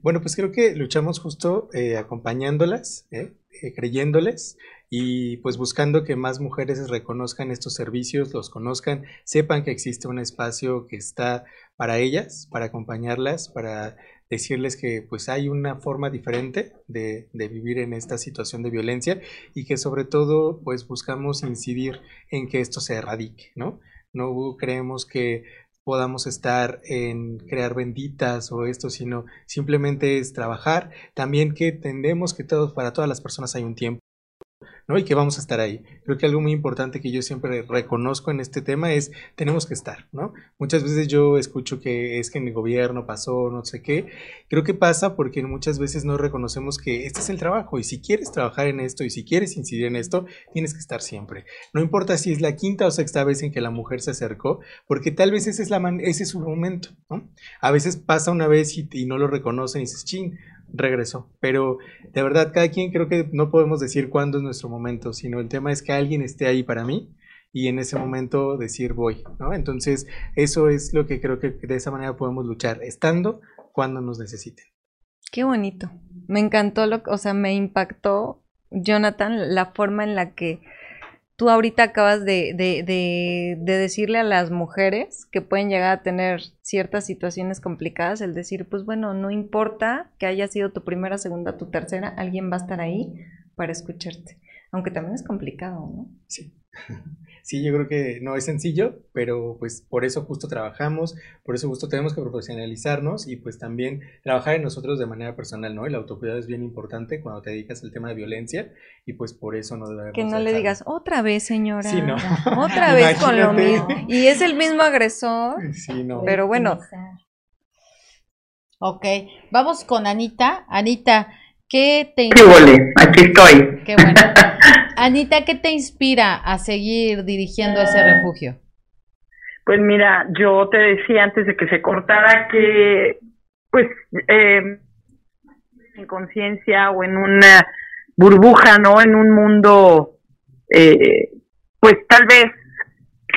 S4: Bueno, pues creo que luchamos justo eh, acompañándolas, ¿eh? Eh, creyéndoles y pues buscando que más mujeres reconozcan estos servicios, los conozcan, sepan que existe un espacio que está para ellas, para acompañarlas, para decirles que pues hay una forma diferente de, de, vivir en esta situación de violencia y que sobre todo pues buscamos incidir en que esto se erradique, ¿no? No creemos que podamos estar en crear benditas o esto, sino simplemente es trabajar. También que entendemos que todos, para todas las personas hay un tiempo. ¿No? Y que vamos a estar ahí. Creo que algo muy importante que yo siempre reconozco en este tema es tenemos que estar, ¿no? Muchas veces yo escucho que es que en el gobierno pasó, no sé qué. Creo que pasa porque muchas veces no reconocemos que este es el trabajo y si quieres trabajar en esto y si quieres incidir en esto, tienes que estar siempre. No importa si es la quinta o sexta vez en que la mujer se acercó, porque tal vez ese es, la ese es su momento, ¿no? A veces pasa una vez y, y no lo reconocen y dices, ching, regresó. Pero de verdad, cada quien creo que no podemos decir cuándo es nuestro momento, sino el tema es que alguien esté ahí para mí y en ese momento decir voy, ¿no? Entonces, eso es lo que creo que de esa manera podemos luchar, estando cuando nos necesiten.
S2: Qué bonito. Me encantó, lo, o sea, me impactó, Jonathan, la forma en la que tú ahorita acabas de, de, decirle a las mujeres que pueden llegar a tener ciertas situaciones complicadas, el decir, pues bueno, no importa que haya sido tu primera, segunda, tu tercera, alguien va a estar ahí para escucharte. Aunque también es complicado, ¿no?
S4: Sí. Sí, yo creo que no es sencillo, pero pues por eso justo trabajamos, por eso justo tenemos que profesionalizarnos y pues también trabajar en nosotros de manera personal, ¿no? El autocuidado es bien importante cuando te dedicas al tema de violencia y pues por eso no debemos
S2: Que no le digas, otra vez señora, sí, no. otra [LAUGHS] vez con lo mismo. Y es el mismo agresor, sí, no. pero bueno.
S1: Ok, vamos con Anita. Anita, ¿qué te...
S5: Sí, aquí estoy.
S1: Qué bueno. [LAUGHS] Anita, ¿qué te inspira a seguir dirigiendo ese refugio?
S5: Pues mira, yo te decía antes de que se cortara que, pues, eh, en conciencia o en una burbuja, ¿no? En un mundo, eh, pues tal vez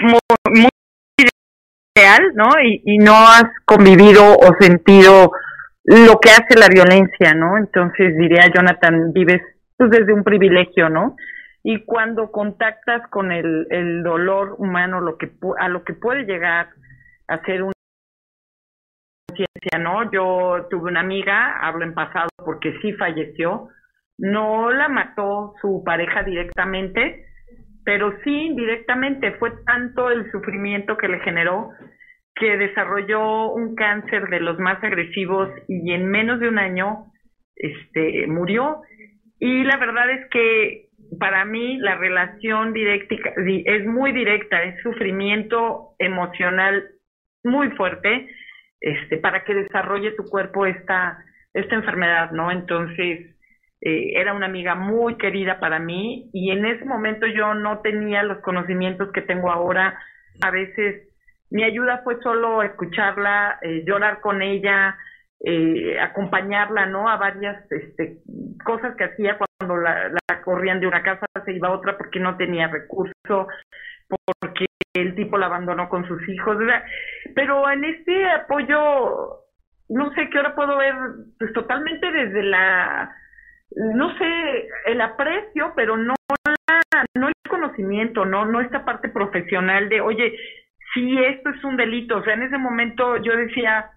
S5: muy, real, ¿no? Y, y no has convivido o sentido lo que hace la violencia, ¿no? Entonces diría Jonathan, vives pues desde un privilegio, ¿no? Y cuando contactas con el, dolor humano, lo que a lo que puede llegar a ser una conciencia, ¿no? Yo tuve una amiga, hablo en pasado porque sí falleció, no la mató su pareja directamente, pero sí indirectamente fue tanto el sufrimiento que le generó que desarrolló un cáncer de los más agresivos y en menos de un año este murió y la verdad es que para mí la relación directa es muy directa, es sufrimiento emocional muy fuerte, este, para que desarrolle tu cuerpo esta, esta enfermedad, ¿no? Entonces, eh, era una amiga muy querida para mí y en ese momento yo no tenía los conocimientos que tengo ahora. A veces mi ayuda fue solo escucharla, eh, llorar con ella, eh, acompañarla, ¿no? A varias este, cosas que hacía cuando la, corrían de una casa, se iba a otra porque no tenía recurso, porque el tipo la abandonó con sus hijos. Pero en este apoyo no sé qué hora puedo ver, pues totalmente desde la, no sé, el aprecio, pero no la, no el conocimiento, no, no esta parte profesional de, oye, si esto es un delito, o sea, en ese momento yo decía,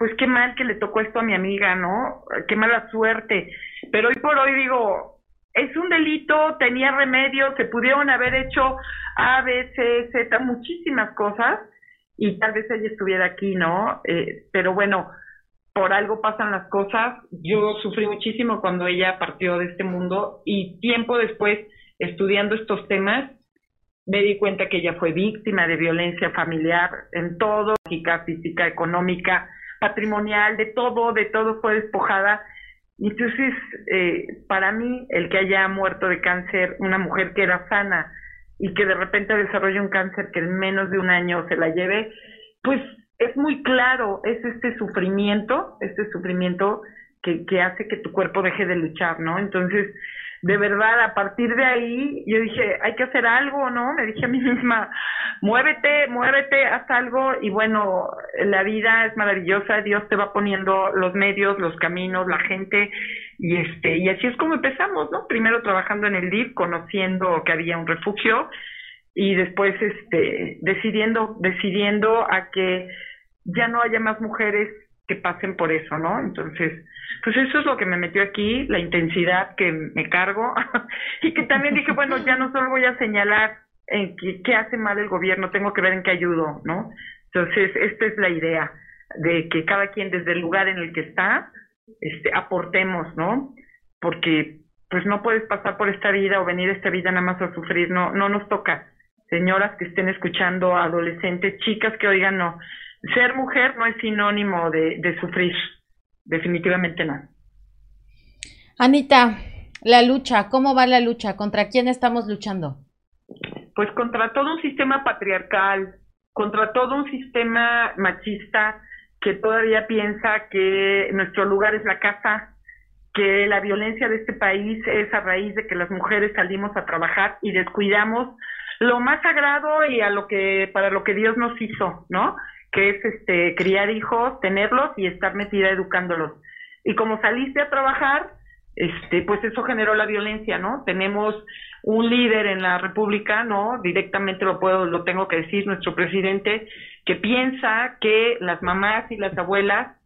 S5: pues qué mal que le tocó esto a mi amiga, ¿no? Qué mala suerte. Pero hoy por hoy digo, es un delito, tenía remedio, se pudieron haber hecho A, B, C, Z, muchísimas cosas y tal vez ella estuviera aquí, ¿no? Eh, pero bueno, por algo pasan las cosas. Yo sufrí muchísimo cuando ella partió de este mundo y tiempo después, estudiando estos temas, me di cuenta que ella fue víctima de violencia familiar en todo, física, física, económica, patrimonial, de todo, de todo fue despojada. Entonces, eh, para mí, el que haya muerto de cáncer, una mujer que era sana y que de repente desarrolle un cáncer que en menos de un año se la lleve, pues es muy claro, es este sufrimiento, este sufrimiento que, que hace que tu cuerpo deje de luchar, ¿no? Entonces, de verdad, a partir de ahí, yo dije, hay que hacer algo, ¿no? Me dije a mí misma, muévete, muévete, haz algo, y bueno, la vida es maravillosa, Dios te va poniendo los medios, los caminos, la gente, y este, y así es como empezamos, ¿no? Primero trabajando en el DIF, conociendo que había un refugio, y después este, decidiendo, decidiendo a que ya no haya más mujeres que pasen por eso, ¿no? Entonces, pues eso es lo que me metió aquí, la intensidad que me cargo [LAUGHS] y que también dije, bueno, ya no solo voy a señalar en qué, hace mal el gobierno, tengo que ver en qué ayudo, ¿no? Entonces, esta es la idea de que cada quien desde el lugar en el que está, este, aportemos, ¿no? Porque pues no puedes pasar por esta vida o venir a esta vida nada más a sufrir, no, no nos toca. Señoras que estén escuchando, adolescentes, chicas que oigan, no, ser mujer no es sinónimo de, sufrir, definitivamente no.
S1: Anita, la lucha, ¿cómo va la lucha? ¿Contra quién estamos luchando?
S5: Pues contra todo un sistema patriarcal, contra todo un sistema machista que todavía piensa que nuestro lugar es la casa, que la violencia de este país es a raíz de que las mujeres salimos a trabajar y descuidamos lo más sagrado y a lo que para lo que Dios nos hizo, ¿no? Que es este criar hijos, tenerlos y estar metida educándolos. Y como saliste a trabajar, este, pues eso generó la violencia, ¿no? Tenemos un líder en la República, ¿no? Directamente lo puedo, lo tengo que decir, nuestro presidente, que piensa que las mamás y las abuelas,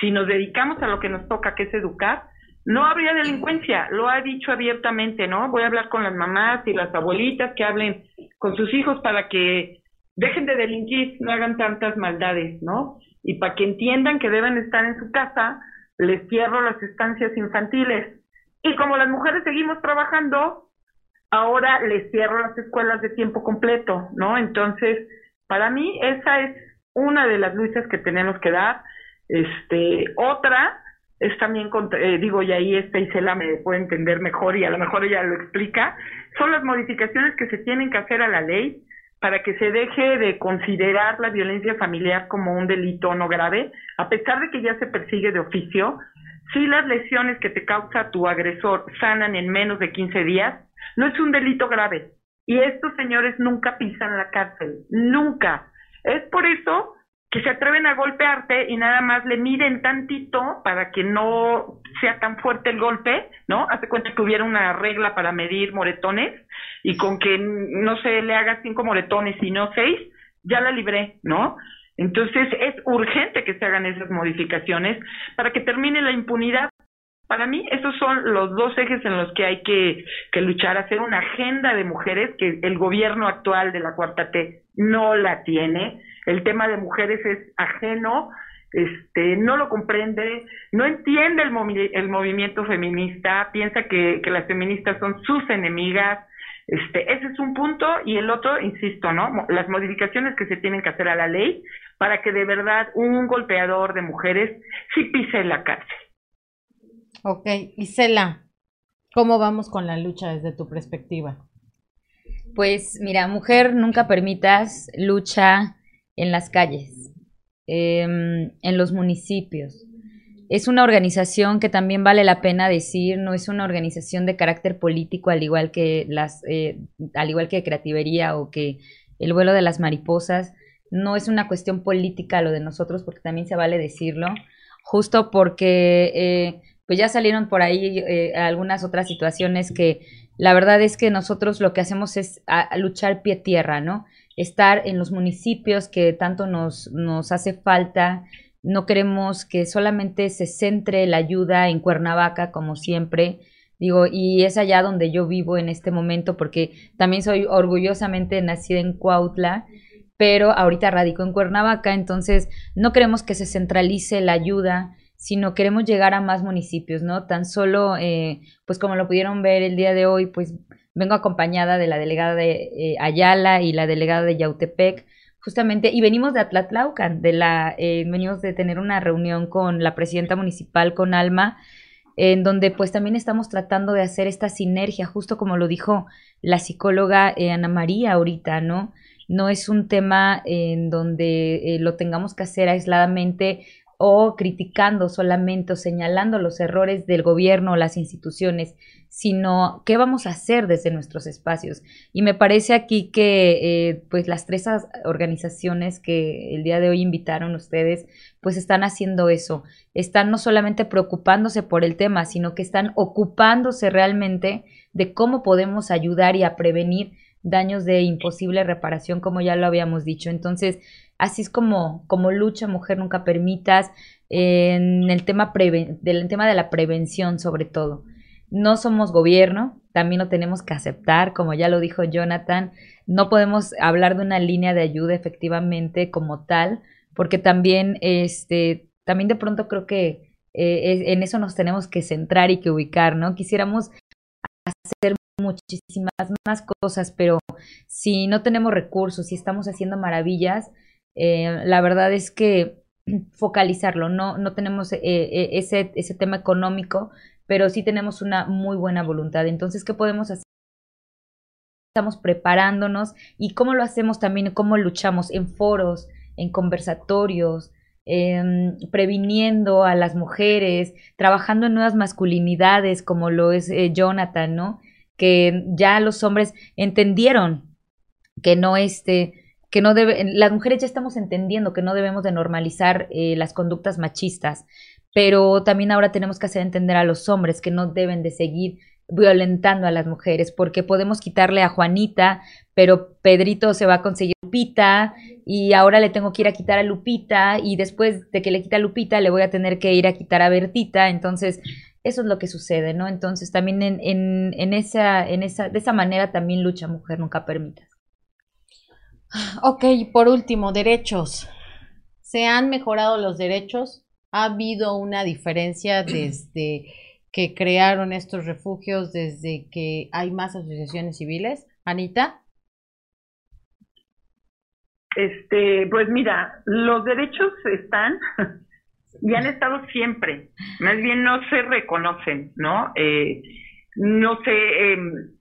S5: si nos dedicamos a lo que nos toca, que es educar, no habría delincuencia, lo ha dicho abiertamente, ¿no? Voy a hablar con las mamás y las abuelitas que hablen con sus hijos para que dejen de delinquir, no hagan tantas maldades, ¿no? Y para que entiendan que deben estar en su casa, les cierro las estancias infantiles. Y como las mujeres seguimos trabajando, ahora les cierro las escuelas de tiempo completo, ¿no? Entonces, para mí esa es una de las luchas que tenemos que dar. Este, otra es también, eh, digo, y ahí esta Isela me puede entender mejor y a lo mejor ella lo explica, son las modificaciones que se tienen que hacer a la ley para que se deje de considerar la violencia familiar como un delito no grave, a pesar de que ya se persigue de oficio, si las lesiones que te causa tu agresor sanan en menos de 15 días, no es un delito grave. Y estos señores nunca pisan la cárcel, nunca. Es por eso que se atreven a golpearte y nada más le miden tantito para que no sea tan fuerte el golpe, ¿no? Hace cuenta que hubiera una regla para medir moretones y con que no se le haga cinco moretones y no seis, ya la libré, ¿no? Entonces es urgente que se hagan esas modificaciones para que termine la impunidad. Para mí esos son los dos ejes en los que hay que, que luchar, hacer una agenda de mujeres que el gobierno actual de la cuarta T no la tiene. El tema de mujeres es ajeno este, no lo comprende, no entiende el, el movimiento feminista, piensa que, las feministas son sus enemigas, este, ese es un punto y el otro, insisto, ¿no? Las modificaciones que se tienen que hacer a la ley para que de verdad un golpeador de mujeres sí pise la cárcel.
S1: Ok, Isela, ¿cómo vamos con la lucha desde tu perspectiva?
S3: Pues mira, mujer, nunca permitas lucha en las calles, em, en los municipios, es una organización que también vale la pena decir, no es una organización de carácter político al igual que las, eh, al igual que Creativería o que el vuelo de las mariposas, no es una cuestión política lo de nosotros porque también se vale decirlo. justo porque eh, pues ya salieron por ahí eh, algunas otras situaciones que la verdad es que nosotros lo que hacemos es luchar pie tierra, ¿no? Estar en los municipios que tanto nos, nos hace falta. No queremos que solamente se centre la ayuda en Cuernavaca, como siempre. Digo, y es allá donde yo vivo en este momento, porque también soy orgullosamente nacida en Cuautla, pero ahorita radico en Cuernavaca, entonces no queremos que se centralice la ayuda sino queremos llegar a más municipios, ¿no? Tan solo, eh, pues como lo pudieron ver el día de hoy, pues vengo acompañada de la delegada de eh, Ayala y la delegada de Yautepec, justamente, y venimos de Atlatlaucan, de la, eh, venimos de tener una reunión con la presidenta municipal, con Alma, en donde pues también estamos tratando de hacer esta sinergia, justo como lo dijo la psicóloga Ana María ahorita, ¿no? No es un tema en donde lo tengamos que hacer aisladamente o criticando solamente o señalando los errores del gobierno o las instituciones, sino qué vamos a hacer desde nuestros espacios. Y me parece aquí que eh, pues las tres organizaciones que el día de hoy invitaron ustedes, pues están haciendo eso. Están no solamente preocupándose por el tema, sino que están ocupándose realmente de cómo podemos ayudar y a prevenir daños de imposible reparación, como ya lo habíamos dicho. Entonces, Así es como, como lucha Mujer Nunca Permitas en el tema, del tema de la prevención sobre todo. No somos gobierno, también lo tenemos que aceptar, como ya lo dijo Jonathan, no podemos hablar de una línea de ayuda efectivamente como tal, porque también, este, también de pronto creo que eh, en eso nos tenemos que centrar y que ubicar, ¿no? Quisiéramos hacer muchísimas más cosas, pero si no tenemos recursos, si estamos haciendo maravillas, eh, la verdad es que [CLEARS THROAT] focalizarlo, no, no tenemos eh, eh, ese, ese tema económico, pero sí tenemos una muy buena voluntad. Entonces, ¿qué podemos hacer? Estamos preparándonos y cómo lo hacemos también, cómo luchamos en foros, en conversatorios, em, previniendo a las mujeres, trabajando en nuevas masculinidades como lo es Jonathan, ¿no? Que ya los hombres entendieron que no este que no debe, las mujeres ya estamos entendiendo que no debemos de normalizar eh, las conductas machistas, pero también ahora tenemos que hacer entender a los hombres que no deben de seguir violentando a las mujeres, porque podemos quitarle a Juanita, pero Pedrito se va a conseguir Lupita y ahora le tengo que ir a quitar a Lupita y después de que le quita a Lupita le voy a tener que ir a quitar a Bertita, entonces eso es lo que sucede, ¿no? Entonces también en, en, en esa, en esa, de esa manera también lucha mujer, nunca permitas.
S1: Ok, por último, derechos. ¿Se han mejorado los derechos? ¿Ha habido una diferencia [CLEARS THROAT] desde que crearon estos refugios, desde que hay más asociaciones civiles? Anita.
S5: Este, pues mira, los derechos están [LAUGHS] y han estado siempre. Más bien no se reconocen, ¿no? Eh, no sé, em,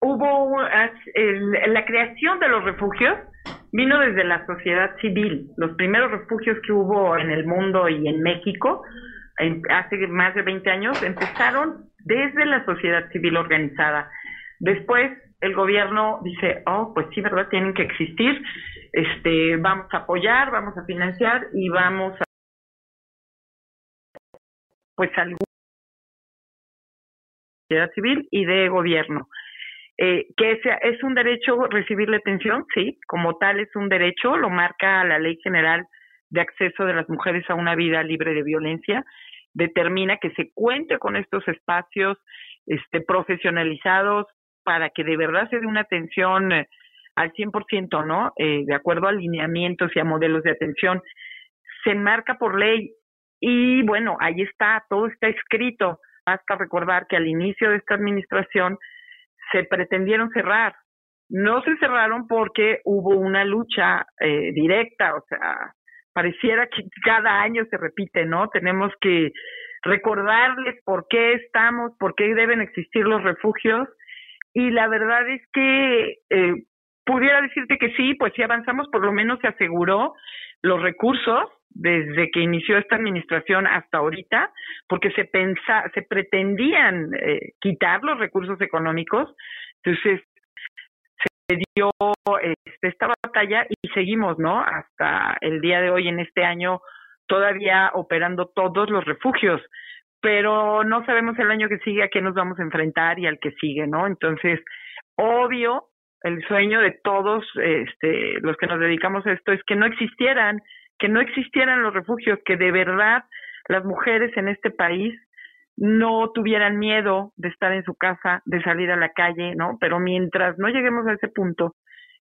S5: hubo la creación de los refugios vino desde la sociedad civil. Los primeros refugios que hubo en el mundo y en México hace más de 20 años empezaron desde la sociedad civil organizada. Después el gobierno dice, oh, pues sí, ¿verdad? Tienen que existir, este, vamos a apoyar, vamos a financiar y vamos a, pues, algún sociedad civil y de gobierno. Eh, que es, es un derecho recibir la atención, sí, como tal es un derecho, lo marca la Ley General de Acceso de las Mujeres a una Vida Libre de Violencia, determina que se cuente con estos espacios este, profesionalizados para que de verdad se dé una atención eh, al 100%, ¿no? Eh, de acuerdo a alineamientos y a modelos de atención. Se marca por ley y bueno, ahí está, todo está escrito. Basta recordar que al inicio de esta administración se pretendieron cerrar. No se cerraron porque hubo una lucha eh, directa, o sea, pareciera que cada año se repite, ¿no? Tenemos que recordarles por qué estamos, por qué deben existir los refugios y la verdad es que eh, pudiera decirte que sí, pues sí avanzamos, por lo menos se aseguró los recursos desde que inició esta administración hasta ahorita, porque se pensa, se pretendían eh, quitar los recursos económicos, entonces se dio este, esta batalla y seguimos, ¿no? Hasta el día de hoy en este año todavía operando todos los refugios, pero no sabemos el año que sigue a qué nos vamos a enfrentar y al que sigue, ¿no? Entonces, obvio, el sueño de todos este, los que nos dedicamos a esto es que no existieran, que no existieran los refugios, que de verdad las mujeres en este país no tuvieran miedo de estar en su casa, de salir a la calle, ¿no? Pero mientras no lleguemos a ese punto,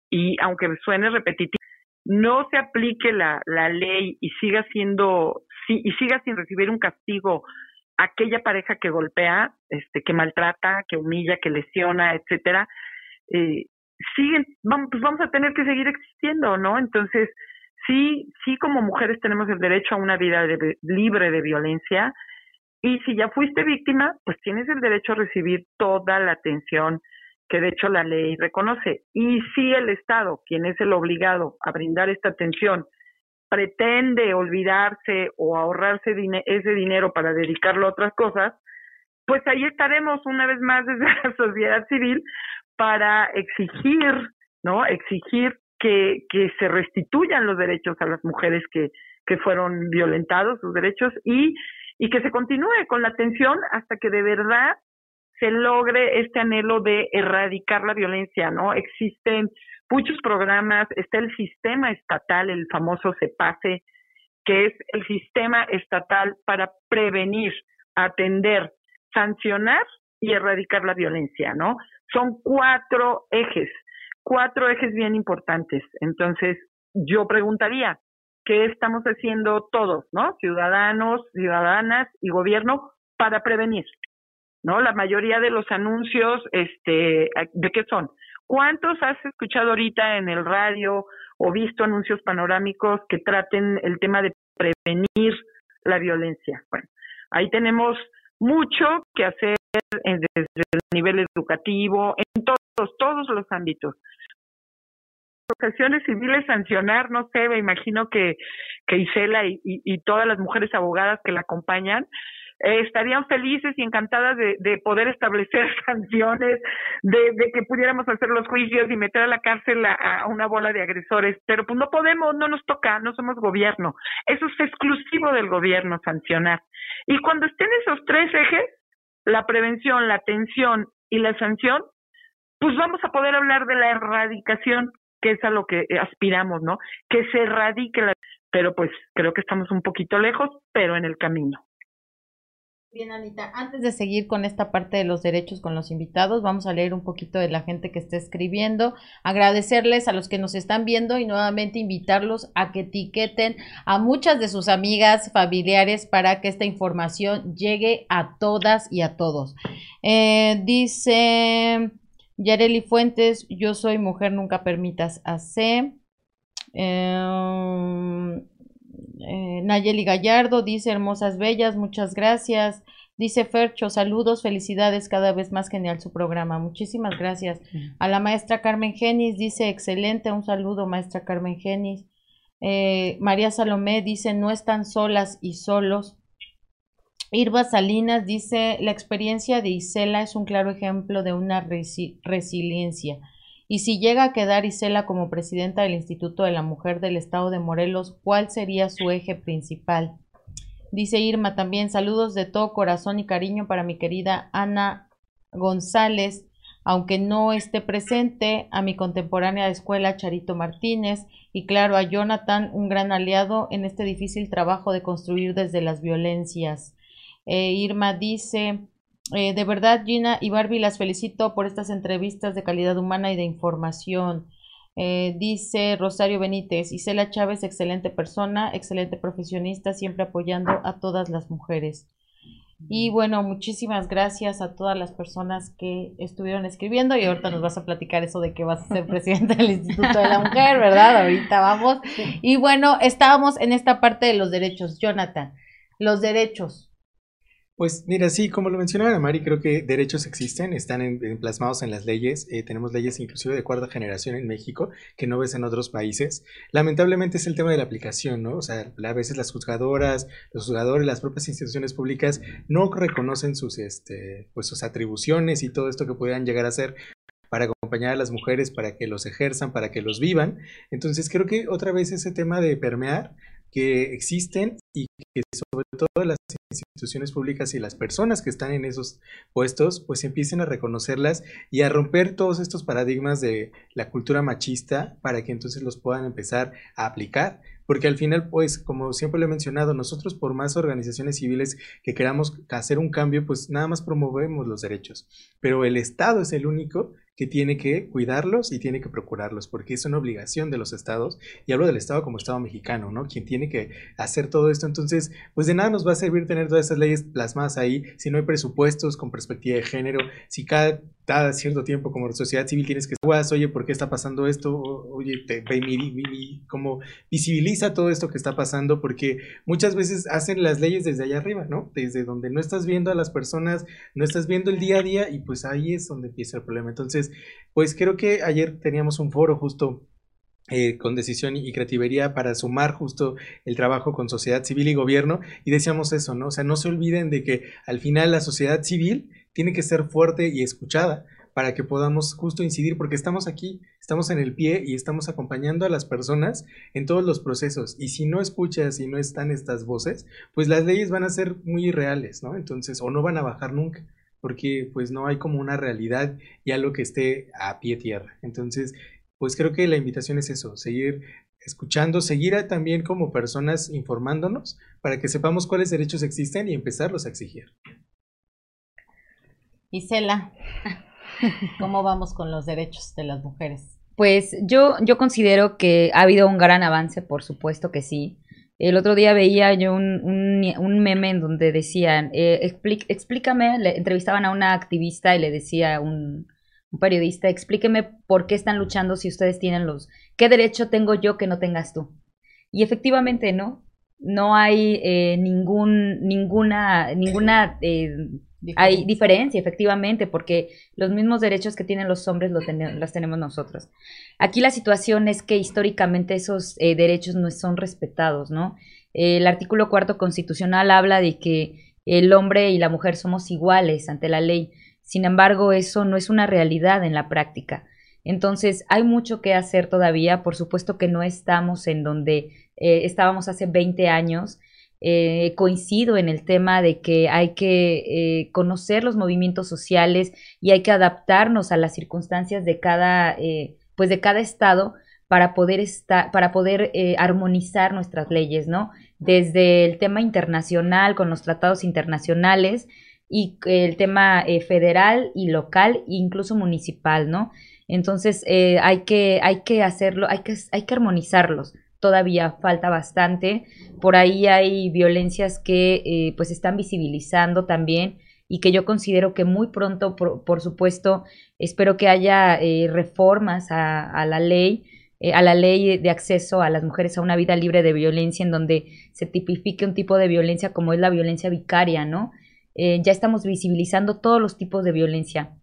S5: y aunque suene repetitivo, no se aplique la, la ley y siga siendo, y siga sin recibir un castigo aquella pareja que golpea, este, que maltrata, que humilla, que lesiona, etcétera, eh, siguen, vamos, pues vamos a tener que seguir existiendo, ¿no? Entonces, sí, sí como mujeres tenemos el derecho a una vida libre de violencia y si ya fuiste víctima, pues tienes el derecho a recibir toda la atención que de hecho la ley reconoce. Y si el Estado, quien es el obligado a brindar esta atención, pretende olvidarse o ahorrarse ese dinero para dedicarlo a otras cosas, pues ahí estaremos una vez más desde [LAUGHS] la sociedad civil para exigir, ¿no? Exigir que, que se restituyan los derechos a las mujeres que, que fueron violentados, sus derechos, y, y que se continúe con la atención hasta que de verdad se logre este anhelo de erradicar la violencia, ¿no? Existen muchos programas, está el sistema estatal, el famoso CEPASE, que es el sistema estatal para prevenir, atender, sancionar y erradicar la violencia, ¿no? Son cuatro ejes, cuatro ejes bien importantes. Entonces, yo preguntaría, ¿qué estamos haciendo todos, ¿no? Ciudadanos, ciudadanas y gobierno para prevenir, ¿no? La mayoría de los anuncios, este, ¿de qué son? ¿Cuántos has escuchado ahorita en el radio o visto anuncios panorámicos que traten el tema de prevenir la violencia? Bueno, ahí tenemos mucho que hacer desde el nivel educativo, en todos, todos los ámbitos. Asociaciones civiles sancionar, no sé, me imagino que, Isela y, todas las mujeres abogadas que la acompañan, eh, estarían felices y encantadas de, de poder establecer [LAUGHS] sanciones, de, de, que pudiéramos hacer los juicios y meter a la cárcel a, una bola de agresores, pero pues no podemos, no nos toca, no somos gobierno. Eso es exclusivo del gobierno sancionar. Y cuando estén esos tres ejes, la prevención, la atención y la sanción, pues vamos a poder hablar de la erradicación, que es a lo que aspiramos, ¿no? Que se erradique la... Pero pues creo que estamos un poquito lejos, pero en el camino.
S1: Bien, Anita, antes de seguir con esta parte de los derechos con los invitados, vamos a leer un poquito de la gente que está escribiendo, agradecerles a los que nos están viendo y nuevamente invitarlos a que etiqueten a muchas de sus amigas, familiares, para que esta información llegue a todas y a todos. Eh, dice Yareli Fuentes, yo soy mujer, nunca permitas hacer. Eh, eh, Nayeli Gallardo dice hermosas bellas, muchas gracias. Dice Fercho, saludos, felicidades, cada vez más genial su programa. Muchísimas gracias. A la maestra Carmen Genis dice excelente, un saludo maestra Carmen Genis. Eh, María Salomé dice no están solas y solos. Irva Salinas dice la experiencia de Isela es un claro ejemplo de una resiliencia. Y si llega a quedar Isela como presidenta del Instituto de la Mujer del Estado de Morelos, ¿cuál sería su eje principal? Dice Irma también, saludos de todo corazón y cariño para mi querida Ana González, aunque no esté presente, a mi contemporánea de escuela Charito Martínez y claro a Jonathan, un gran aliado en este difícil trabajo de construir desde las violencias. Eh, Irma dice, eh, de verdad, Gina y Barbie, las felicito por estas entrevistas de calidad humana y de información. Eh, dice Rosario Benítez, Isela Chávez, excelente persona, excelente profesionista, siempre apoyando a todas las mujeres. Y bueno, muchísimas gracias a todas las personas que estuvieron escribiendo y ahorita nos vas a platicar eso de que vas a ser presidenta del Instituto de la Mujer, ¿verdad? Ahorita vamos. Y bueno, estábamos en esta parte de los derechos. Jonathan, los derechos.
S4: Pues mira, sí, como lo mencionaba Mari, creo que derechos existen, están en, plasmados en las leyes. Eh, tenemos leyes inclusive de cuarta generación en México que no ves en otros países. Lamentablemente es el tema de la aplicación, ¿no? O sea, a veces las juzgadoras, los juzgadores, las propias instituciones públicas no reconocen sus, este, pues, sus atribuciones y todo esto que puedan llegar a ser para acompañar a las mujeres, para que los ejerzan, para que los vivan. Entonces creo que otra vez ese tema de permear que existen y que sobre todo las instituciones públicas y las personas que están en esos puestos pues empiecen a reconocerlas y a romper todos estos paradigmas de la cultura machista para que entonces los puedan empezar a aplicar. Porque al final, pues, como siempre lo he mencionado, nosotros por más organizaciones civiles que queramos hacer un cambio, pues nada más promovemos los derechos, pero el Estado es el único que tiene que cuidarlos y tiene que procurarlos, porque es una obligación de los estados, y hablo del Estado como Estado mexicano, ¿no? Quien tiene que hacer todo esto, entonces, pues de nada nos va a servir tener todas esas leyes plasmadas ahí si no hay presupuestos con perspectiva de género, si cada, cierto tiempo como sociedad civil tienes que, oye, ¿por qué está pasando esto? Oye, te, como visibiliza todo esto que está pasando, porque muchas veces hacen las leyes desde allá arriba, ¿no? Desde donde no estás viendo a las personas, no estás viendo el día a día, y pues ahí es donde empieza el problema. Entonces, pues creo que ayer teníamos un foro justo eh, con decisión y creativería para sumar justo el trabajo con sociedad civil y gobierno y decíamos eso, ¿no? O sea, no se olviden de que al final la sociedad civil tiene que ser fuerte y escuchada para que podamos justo incidir, porque estamos aquí, estamos en el pie y estamos acompañando a las personas en todos los procesos. Y si no escuchas y no están estas voces, pues las leyes van a ser muy irreales, ¿no? Entonces, o no van a bajar nunca porque pues no hay como una realidad y algo que esté a pie tierra. Entonces, pues creo que la invitación es eso, seguir escuchando, seguir también como personas informándonos para que sepamos cuáles derechos existen y empezarlos a exigir.
S1: Isela, [LAUGHS] ¿cómo vamos con los derechos de las mujeres?
S3: Pues yo, yo considero que ha habido un gran avance, por supuesto que sí. El otro día veía yo un, un, meme en donde decían, eh, explícame, le entrevistaban a una activista y le decía un, un periodista, explíqueme por qué están luchando si ustedes tienen los, qué derecho tengo yo que no tengas tú. Y efectivamente, ¿no? No hay eh, ningún, ninguna, ninguna eh, hay diferencia, efectivamente, porque los mismos derechos que tienen los hombres los, tenemos nosotros. Aquí la situación es que históricamente esos eh, derechos no son respetados, ¿no? el artículo cuarto constitucional habla de que el hombre y la mujer somos iguales ante la ley. Sin embargo, eso no es una realidad en la práctica. Entonces, hay mucho que hacer todavía. Por supuesto que no estamos en donde eh, estábamos hace 20 años eh, coincido en el tema de que hay que eh, conocer los movimientos sociales y hay que adaptarnos a las circunstancias de cada, eh, pues de cada estado para poder estar, para poder armonizar nuestras leyes, ¿no? Desde el tema internacional con los tratados internacionales y el tema federal y local, incluso municipal, ¿no? Entonces hay que, hay que hacerlo, hay que, hay que armonizarlos todavía falta bastante. Por ahí hay violencias que eh, pues están visibilizando también y que yo considero que muy pronto, por, supuesto, espero que haya eh, reformas a, la ley, eh, a la ley de acceso a las mujeres a una vida libre de violencia, en donde se tipifique un tipo de violencia como es la violencia vicaria, ¿no? ya estamos visibilizando todos los tipos de violencia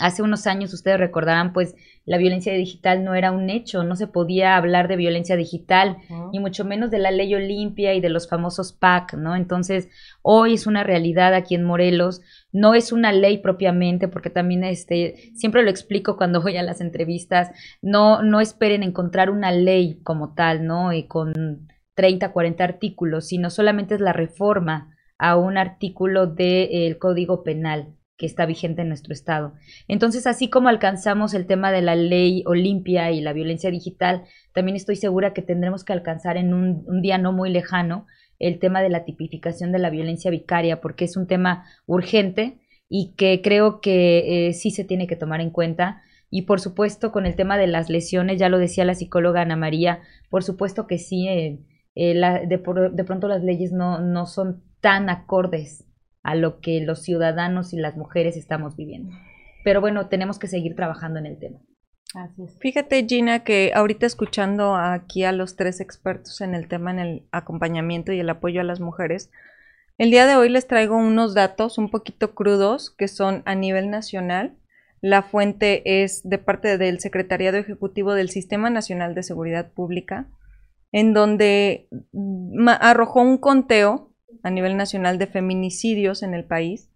S3: Hace unos años, ustedes recordarán, pues la violencia digital no era un hecho, no se podía hablar de violencia digital, ni mucho menos de la ley Olimpia y de los famosos PAC, ¿no? Entonces, hoy es una realidad aquí en Morelos, no es una ley propiamente, porque también este, siempre lo explico cuando voy a las entrevistas, no, no esperen encontrar una ley como tal, ¿no? Y con 30, 40 artículos, sino solamente es la reforma a un artículo del Código Penal que está vigente en nuestro estado. Entonces, así como alcanzamos el tema de la ley Olimpia y la violencia digital, también estoy segura que tendremos que alcanzar en un, día no muy lejano el tema de la tipificación de la violencia vicaria, porque es un tema urgente y que creo que eh, sí se tiene que tomar en cuenta. Y por supuesto, con el tema de las lesiones, ya lo decía la psicóloga Ana María, por supuesto que sí, eh, eh, de, de, pronto las leyes no, no son tan acordes a lo que los ciudadanos y las mujeres estamos viviendo. Pero bueno, tenemos que seguir trabajando en el tema.
S2: Fíjate, Gina, que ahorita escuchando aquí a los tres expertos en el tema, en el acompañamiento y el apoyo a las mujeres, el día de hoy les traigo unos datos un poquito crudos que son a nivel nacional. La fuente es de parte del Secretariado Ejecutivo del Sistema Nacional de Seguridad Pública, en donde arrojó un conteo a nivel nacional de feminicidios en el país,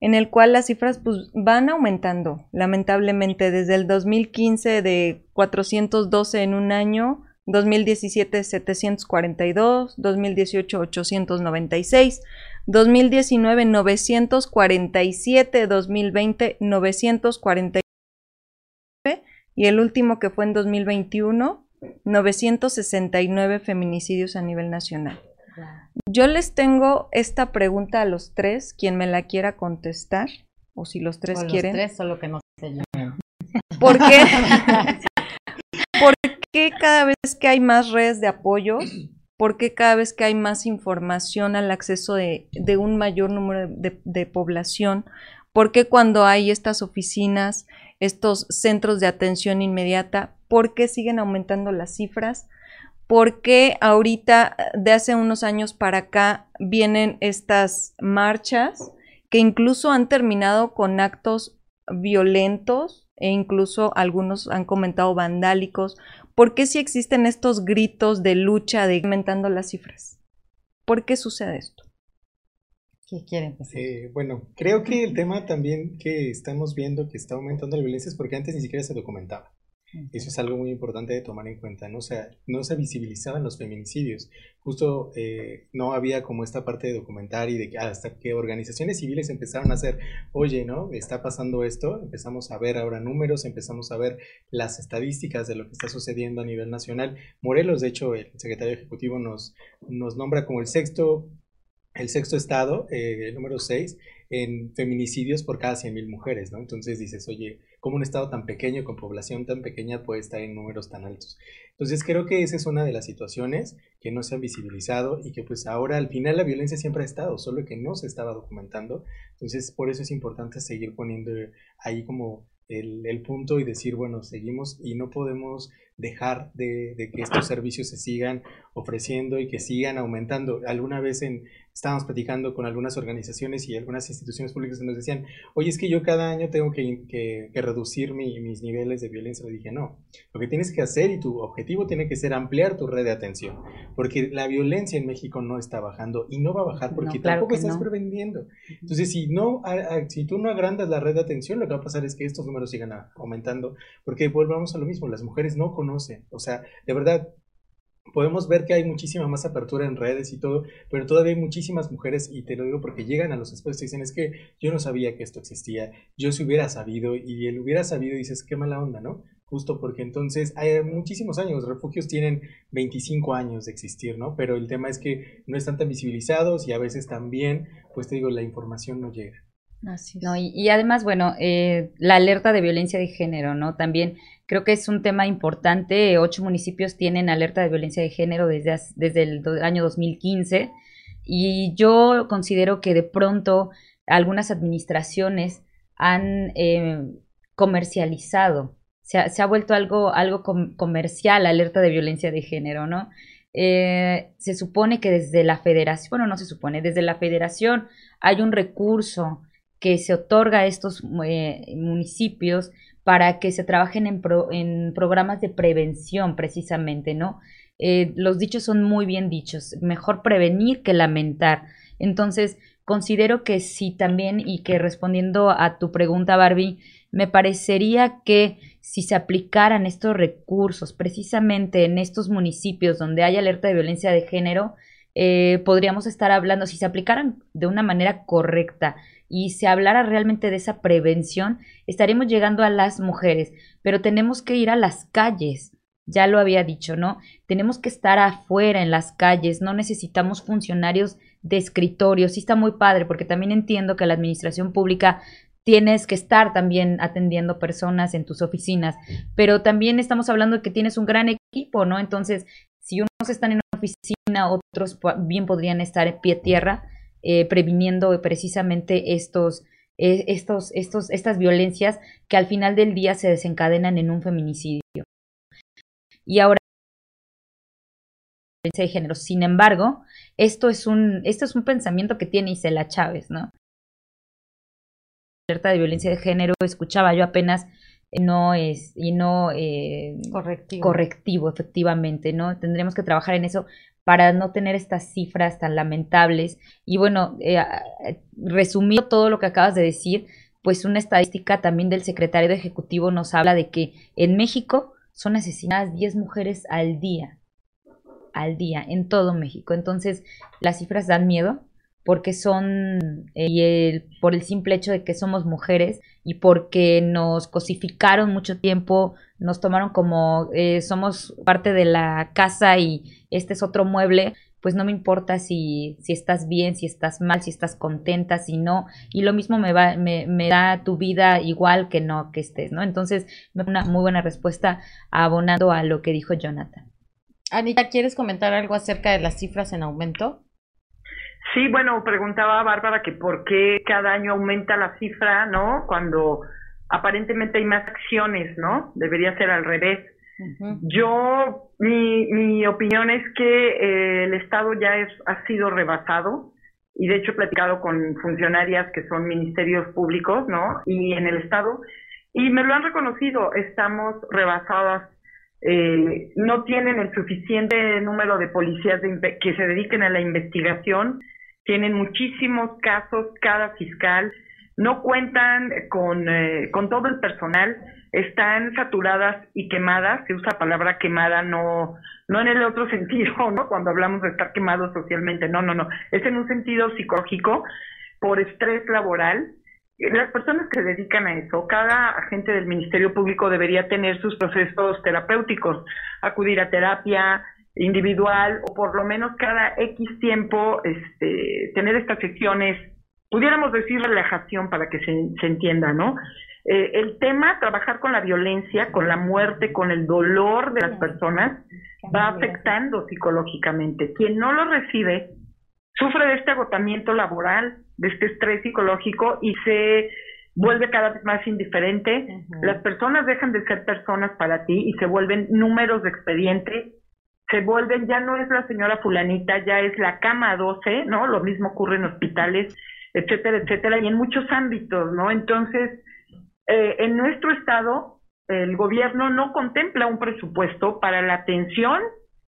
S2: en el cual las cifras pues, van aumentando, lamentablemente, desde el 2015 de 412 en un año 2017 742, 2018 896, 2019 947, 2020 949 y el último que fue en 2021 969 feminicidios a nivel nacional. Yo les tengo esta pregunta a los tres, quien me la quiera contestar, o si los tres quieren.
S1: Los tres, solo que no sé yo.
S2: ¿Por qué? [LAUGHS] ¿Por qué cada vez que hay más redes de apoyo, por qué cada vez que hay más información al acceso de, un mayor número de, de población, por qué cuando hay estas oficinas, estos centros de atención inmediata, por qué siguen aumentando las cifras? ¿Por qué ahorita, de hace unos años para acá, vienen estas marchas que incluso han terminado con actos violentos e incluso algunos han comentado vandálicos? ¿Por qué si existen estos gritos de lucha de aumentando las cifras? ¿Por qué sucede esto?
S1: ¿Qué quieren?
S4: Eh, bueno, creo que el tema también que estamos viendo que está aumentando la violencia es porque antes ni siquiera se documentaba. Eso es algo muy importante de tomar en cuenta, ¿no? Sea, no se visibilizaban los feminicidios. Justo eh, no había como esta parte de documentar y de que hasta que organizaciones civiles empezaron a hacer, oye, ¿no? Está pasando esto, empezamos a ver ahora números, empezamos a ver las estadísticas de lo que está sucediendo a nivel nacional. Morelos, de hecho, el secretario ejecutivo nos, nos nombra como el sexto el sexto estado, eh, el número seis, en feminicidios por cada 100.000 mujeres, ¿no? Entonces dices, oye, ¿cómo un estado tan pequeño, con población tan pequeña, puede estar en números tan altos? Entonces creo que esa es una de las situaciones que no se han visibilizado y que pues ahora al final la violencia siempre ha estado, solo que no se estaba documentando. Entonces por eso es importante seguir poniendo ahí como el, punto y decir, bueno, seguimos y no podemos dejar de, de, que estos servicios se sigan ofreciendo y que sigan aumentando. Alguna vez en, estábamos platicando con algunas organizaciones y algunas instituciones públicas que nos decían, oye, es que yo cada año tengo que, que, reducir mis niveles de violencia. Le dije, no, lo que tienes que hacer y tu objetivo tiene que ser ampliar tu red de atención, porque la violencia en México no está bajando y no va a bajar porque tampoco estás prevendiendo. Entonces, si, no, si tú no agrandas la red de atención, lo que va a pasar es que estos números sigan aumentando, porque volvamos a lo mismo, las mujeres no conocen, o sea, de verdad, podemos ver que hay muchísima más apertura en redes y todo, pero todavía hay muchísimas mujeres, y te lo digo porque llegan a los espacios y dicen, es que yo no sabía que esto existía, yo si hubiera sabido, y él hubiera sabido, dices, qué mala onda, ¿no? Justo porque entonces hay muchísimos años, los refugios tienen 25 años de existir, ¿no? Pero el tema es que no están tan visibilizados y a veces también, pues te digo, la información no llega.
S3: Así No, y, además, bueno, eh, la alerta de violencia de género, ¿no? También creo que es un tema importante. Ocho municipios tienen alerta de violencia de género desde, desde el año 2015 y yo considero que de pronto algunas administraciones han eh, comercializado, se ha, se ha, vuelto algo, algo comercial, alerta de violencia de género, ¿no? Eh, se supone que desde la federación, bueno, no se supone, desde la federación hay un recurso que se otorga a estos eh, municipios para que se trabajen en, en, programas de prevención precisamente, ¿no? Eh, los dichos son muy bien dichos, mejor prevenir que lamentar. Entonces, considero que sí también, y que respondiendo a tu pregunta, Barbie, me parecería que si se aplicaran estos recursos precisamente en estos municipios donde hay alerta de violencia de género, eh, podríamos estar hablando, si se aplicaran de una manera correcta y se hablara realmente de esa prevención, estaremos llegando a las mujeres, pero tenemos que ir a las calles. Ya lo había dicho, ¿no? Tenemos que estar afuera en las calles, no necesitamos funcionarios de escritorio. Sí está muy padre, porque también entiendo que la administración pública tienes que estar también atendiendo personas en tus oficinas, pero también estamos hablando de que tienes un gran equipo, ¿no? Entonces, si unos están en una oficina, otros bien podrían estar en pie tierra eh, previniendo precisamente estos, eh, estos, estos, estas violencias que al final del día se desencadenan en un feminicidio. Y ahora de género. Sin embargo, esto es un, esto es un pensamiento que tiene Isela Chávez, ¿no? Alerta de violencia de género, escuchaba yo apenas no es y no eh,
S1: correctivo.
S3: correctivo efectivamente no tendremos que trabajar en eso para no tener estas cifras tan lamentables. Y bueno, eh, resumiendo todo lo que acabas de decir, pues una estadística también del secretario de Ejecutivo nos habla de que en México son asesinadas 10 mujeres al día, al día, en todo México. Entonces, las cifras dan miedo porque son, eh, por el simple hecho de que somos mujeres y porque nos cosificaron mucho tiempo, nos tomaron como eh, somos parte de la casa y este es otro mueble, pues no me importa si, si estás bien, si estás mal, si estás contenta, si no, y lo mismo me, va, me, me da tu vida igual que no que estés, ¿no? Entonces, una muy buena respuesta abonando a lo que dijo Jonathan.
S1: Anita, ¿quieres comentar algo acerca de las cifras en aumento?
S5: Sí, bueno, preguntaba Bárbara que por qué cada año aumenta la cifra, ¿no? Cuando aparentemente hay más acciones, ¿no? Debería ser al revés. Yo, mi, mi opinión es que eh, el Estado ya es, ha sido rebasado y de hecho he platicado con funcionarias que son ministerios públicos, ¿no? Y en el Estado, y me lo han reconocido, estamos rebasadas. Eh, no tienen el suficiente número de policías que se dediquen a la investigación, tienen muchísimos casos cada fiscal, no cuentan con, eh, con todo el personal, están saturadas y quemadas, se usa la palabra quemada no, no en el otro [LAUGHS] sentido, ¿no? Cuando hablamos de estar quemados socialmente, no, no, no, es en un sentido psicológico por estrés laboral. Las personas que se dedican a eso, cada agente del Ministerio Público debería tener sus procesos terapéuticos, acudir a terapia individual o por lo menos cada X tiempo este, tener estas sesiones pudiéramos decir relajación para que se, se entienda, ¿no? Eh, el tema, trabajar con la violencia, con la muerte, con el dolor de las personas, va afectando psicológicamente. Quien no lo recibe sufre de este agotamiento laboral, de este estrés psicológico y se vuelve cada vez más indiferente. Las personas dejan de ser personas para ti y se vuelven números de expediente. Se vuelven, ya no es la señora fulanita, ya es la cama 12, ¿no? Lo mismo ocurre en hospitales etcétera, etcétera, y en muchos ámbitos, ¿no? Entonces, eh, en nuestro estado, el gobierno no contempla un presupuesto para la atención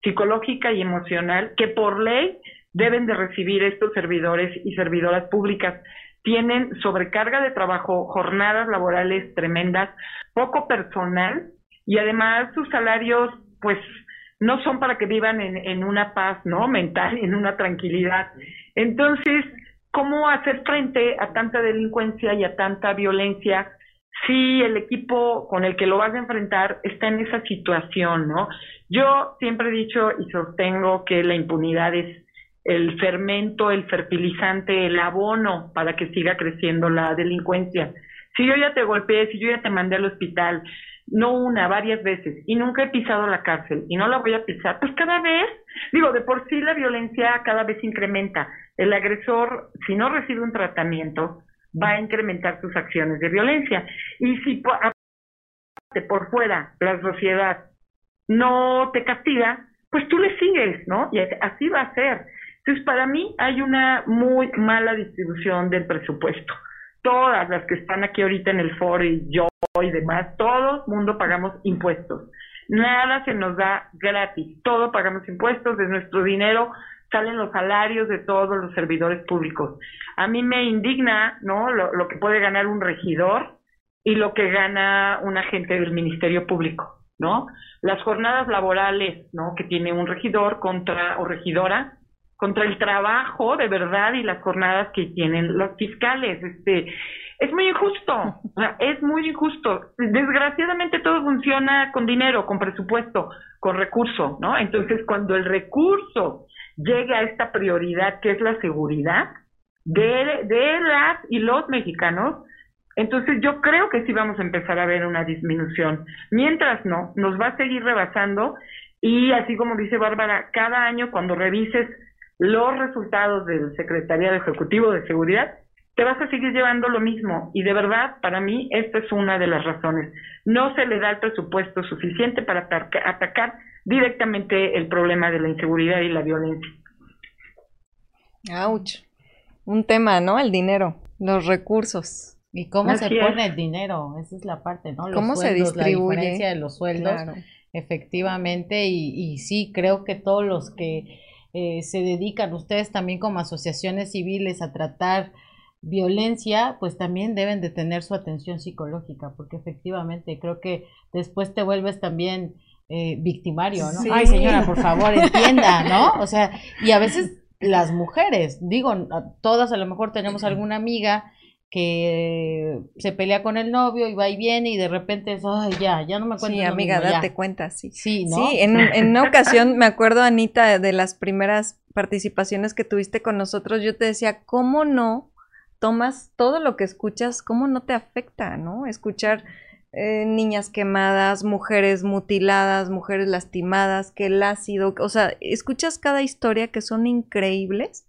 S5: psicológica y emocional que por ley deben de recibir estos servidores y servidoras públicas. Tienen sobrecarga de trabajo, jornadas laborales tremendas, poco personal y además sus salarios, pues, no son para que vivan en, en una paz, ¿no? Mental, en una tranquilidad. Entonces, cómo hacer frente a tanta delincuencia y a tanta violencia si el equipo con el que lo vas a enfrentar está en esa situación, ¿no? Yo siempre he dicho y sostengo que la impunidad es el fermento, el fertilizante, el abono para que siga creciendo la delincuencia. Si yo ya te golpeé, si yo ya te mandé al hospital, no una, varias veces, y nunca he pisado la cárcel y no la voy a pisar, pues cada vez, digo, de por sí la violencia cada vez incrementa. El agresor, si no recibe un tratamiento, va a incrementar sus acciones de violencia. Y si por fuera la sociedad no te castiga, pues tú le sigues, ¿no? Y así va a ser. Entonces, para mí hay una muy mala distribución del presupuesto. Todas las que están aquí ahorita en el foro y yo y demás, todo mundo pagamos impuestos. Nada se nos da gratis, todo pagamos impuestos de nuestro dinero, salen los salarios de todos los servidores públicos. A mí me indigna, ¿no? Lo, que puede ganar un regidor y lo que gana un agente del Ministerio Público, ¿no? Las jornadas laborales, ¿no? Que tiene un regidor contra o regidora contra el trabajo de verdad y las jornadas que tienen los fiscales, este es muy injusto, es muy injusto. Desgraciadamente todo funciona con dinero, con presupuesto, con recurso, ¿no? Entonces, cuando el recurso llega a esta prioridad que es la seguridad de, de las y los mexicanos, entonces yo creo que sí vamos a empezar a ver una disminución. Mientras no, nos va a seguir rebasando y así como dice Bárbara, cada año cuando revises los resultados del Secretariado Ejecutivo de Seguridad, te vas a seguir llevando lo mismo. Y de verdad, para mí, esta es una de las razones. No se le da el presupuesto suficiente para atacar directamente el problema de la inseguridad y la violencia.
S2: Auch. Un tema, ¿no? El dinero, los recursos.
S1: ¿Y cómo se pone el dinero? Esa es la parte, ¿no?
S2: ¿Cómo se distribuye?
S1: La diferencia de los sueldos, efectivamente. Y, y sí, creo que todos los que eh, se dedican, ustedes también como asociaciones civiles, a tratar violencia, pues también deben de tener su atención psicológica, porque efectivamente creo que después te vuelves también eh, victimario, ¿no?
S2: Sí.
S1: Ay, señora, por favor, entienda, ¿no? O sea, y a veces las mujeres, digo, todas a lo mejor tenemos alguna amiga que se pelea con el novio y va y viene y de repente es, ay, ya, ya no me cuento
S2: Sí, amiga,
S1: mismo, ya".
S2: date cuenta, sí.
S1: Sí, ¿no?
S2: Sí, en, un- en una [LAUGHS] ocasión me acuerdo, Anita, de las primeras participaciones que tuviste con nosotros, yo te decía, ¿cómo no tomas todo lo que escuchas, cómo no te afecta, ¿no? Escuchar eh, niñas quemadas, mujeres mutiladas, mujeres lastimadas, que el ácido, o sea, escuchas cada historia que son increíbles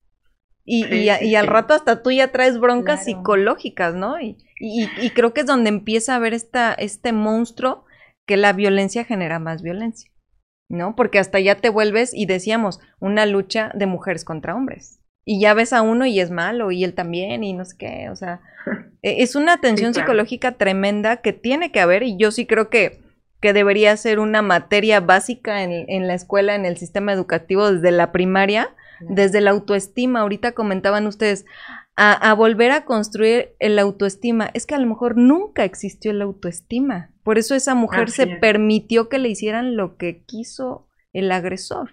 S2: y,
S5: Sí,
S2: y a-
S5: sí,
S2: y al
S5: sí.
S2: rato hasta tú ya traes broncas
S3: Claro.
S2: psicológicas, ¿no? Y, y, y creo que es donde empieza a ver esta, este monstruo que la violencia genera más violencia, ¿no? Porque hasta ya te vuelves, y decíamos, una lucha de mujeres contra hombres. Y ya ves a uno y es malo, y él también, y no sé qué, o sea, [LAUGHS] e- es una tensión
S5: claro.
S2: psicológica tremenda que tiene que haber, y yo sí creo que, que debería ser una materia básica en, en la escuela, en el sistema educativo, desde la primaria, desde la autoestima. Ahorita comentaban ustedes, a, a volver a construir el autoestima. Es que a lo mejor nunca existió el autoestima. Por eso esa mujer
S5: Así
S2: se
S5: es.
S2: permitió que le hicieran lo que quiso el agresor.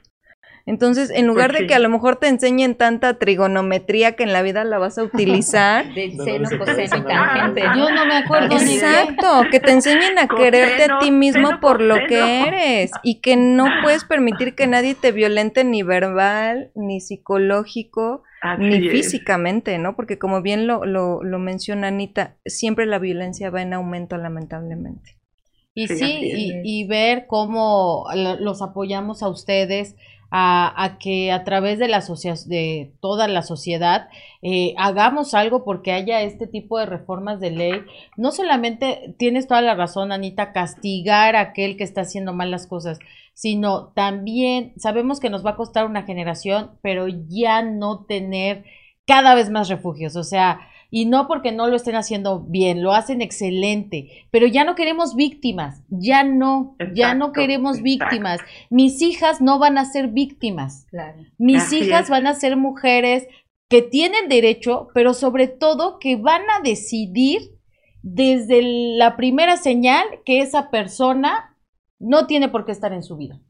S2: Entonces, en lugar de que a lo mejor te enseñen tanta trigonometría que en la vida la vas a utilizar, [LAUGHS]
S3: Del
S4: No,
S3: seno,
S4: no se
S3: coseno y tangente.
S1: Yo no me acuerdo ni de
S2: Exacto, que te enseñen a
S5: Coseno,
S2: quererte a ti mismo
S5: seno,
S2: por lo
S5: coseno.
S2: que eres y que no puedes permitir que nadie te violente ni verbal, ni psicológico,
S5: Así
S2: ni
S5: es.
S2: físicamente, ¿no? Porque como bien lo, lo, lo menciona Anita, siempre la violencia va en aumento lamentablemente.
S1: Y
S5: Sí,
S1: y, ver cómo lo- los apoyamos a ustedes a, que a través de la de toda la sociedad eh, hagamos algo porque haya este tipo de reformas de ley. No solamente tienes toda la razón, Anita, castigar a aquel que está haciendo mal las cosas, sino también sabemos que nos va a costar una generación, pero ya no tener cada vez más refugios, o sea, y no porque no lo estén haciendo bien, lo hacen excelente, pero ya no queremos víctimas, ya no, ya no queremos
S5: exacto.
S1: víctimas. Mis hijas no van a ser víctimas,
S3: Claro.
S1: mis
S5: Así
S1: hijas
S5: es.
S1: van a ser mujeres que tienen derecho, pero sobre todo que van a decidir desde la primera señal que esa persona no tiene por qué estar en su vida.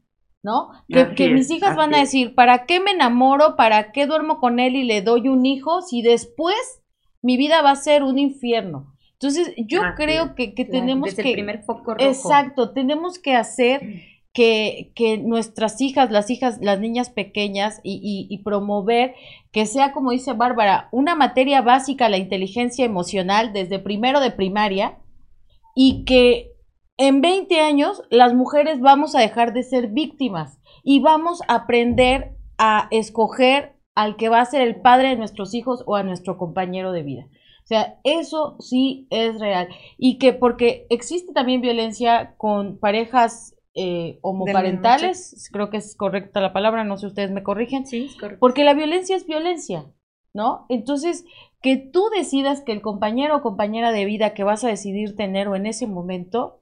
S1: ¿No? Que, mis hijas van a decir, ¿para qué me enamoro? ¿Para qué duermo con él y le doy un hijo? Si después mi vida va a ser un infierno. Entonces, yo creo que, que
S3: Claro,
S1: tenemos
S3: desde
S1: que...
S3: el primer foco rojo.
S1: Exacto, tenemos que hacer que, que nuestras hijas, las hijas, las niñas pequeñas y, y- y promover que sea, como dice Bárbara, una materia básica la inteligencia emocional desde primero de primaria y que en 20 años las mujeres vamos a dejar de ser víctimas y vamos a aprender a escoger al que va a ser el padre de nuestros hijos o a nuestro compañero de vida. O sea, eso sí es real. Y que porque existe también violencia con parejas eh, homoparentales, creo que es correcta la palabra, no sé ustedes me corrigen,
S3: Sí, es correcto.
S1: porque la violencia es violencia, ¿no? Entonces, que tú decidas que el compañero o compañera de vida que vas a decidir tener o en ese momento,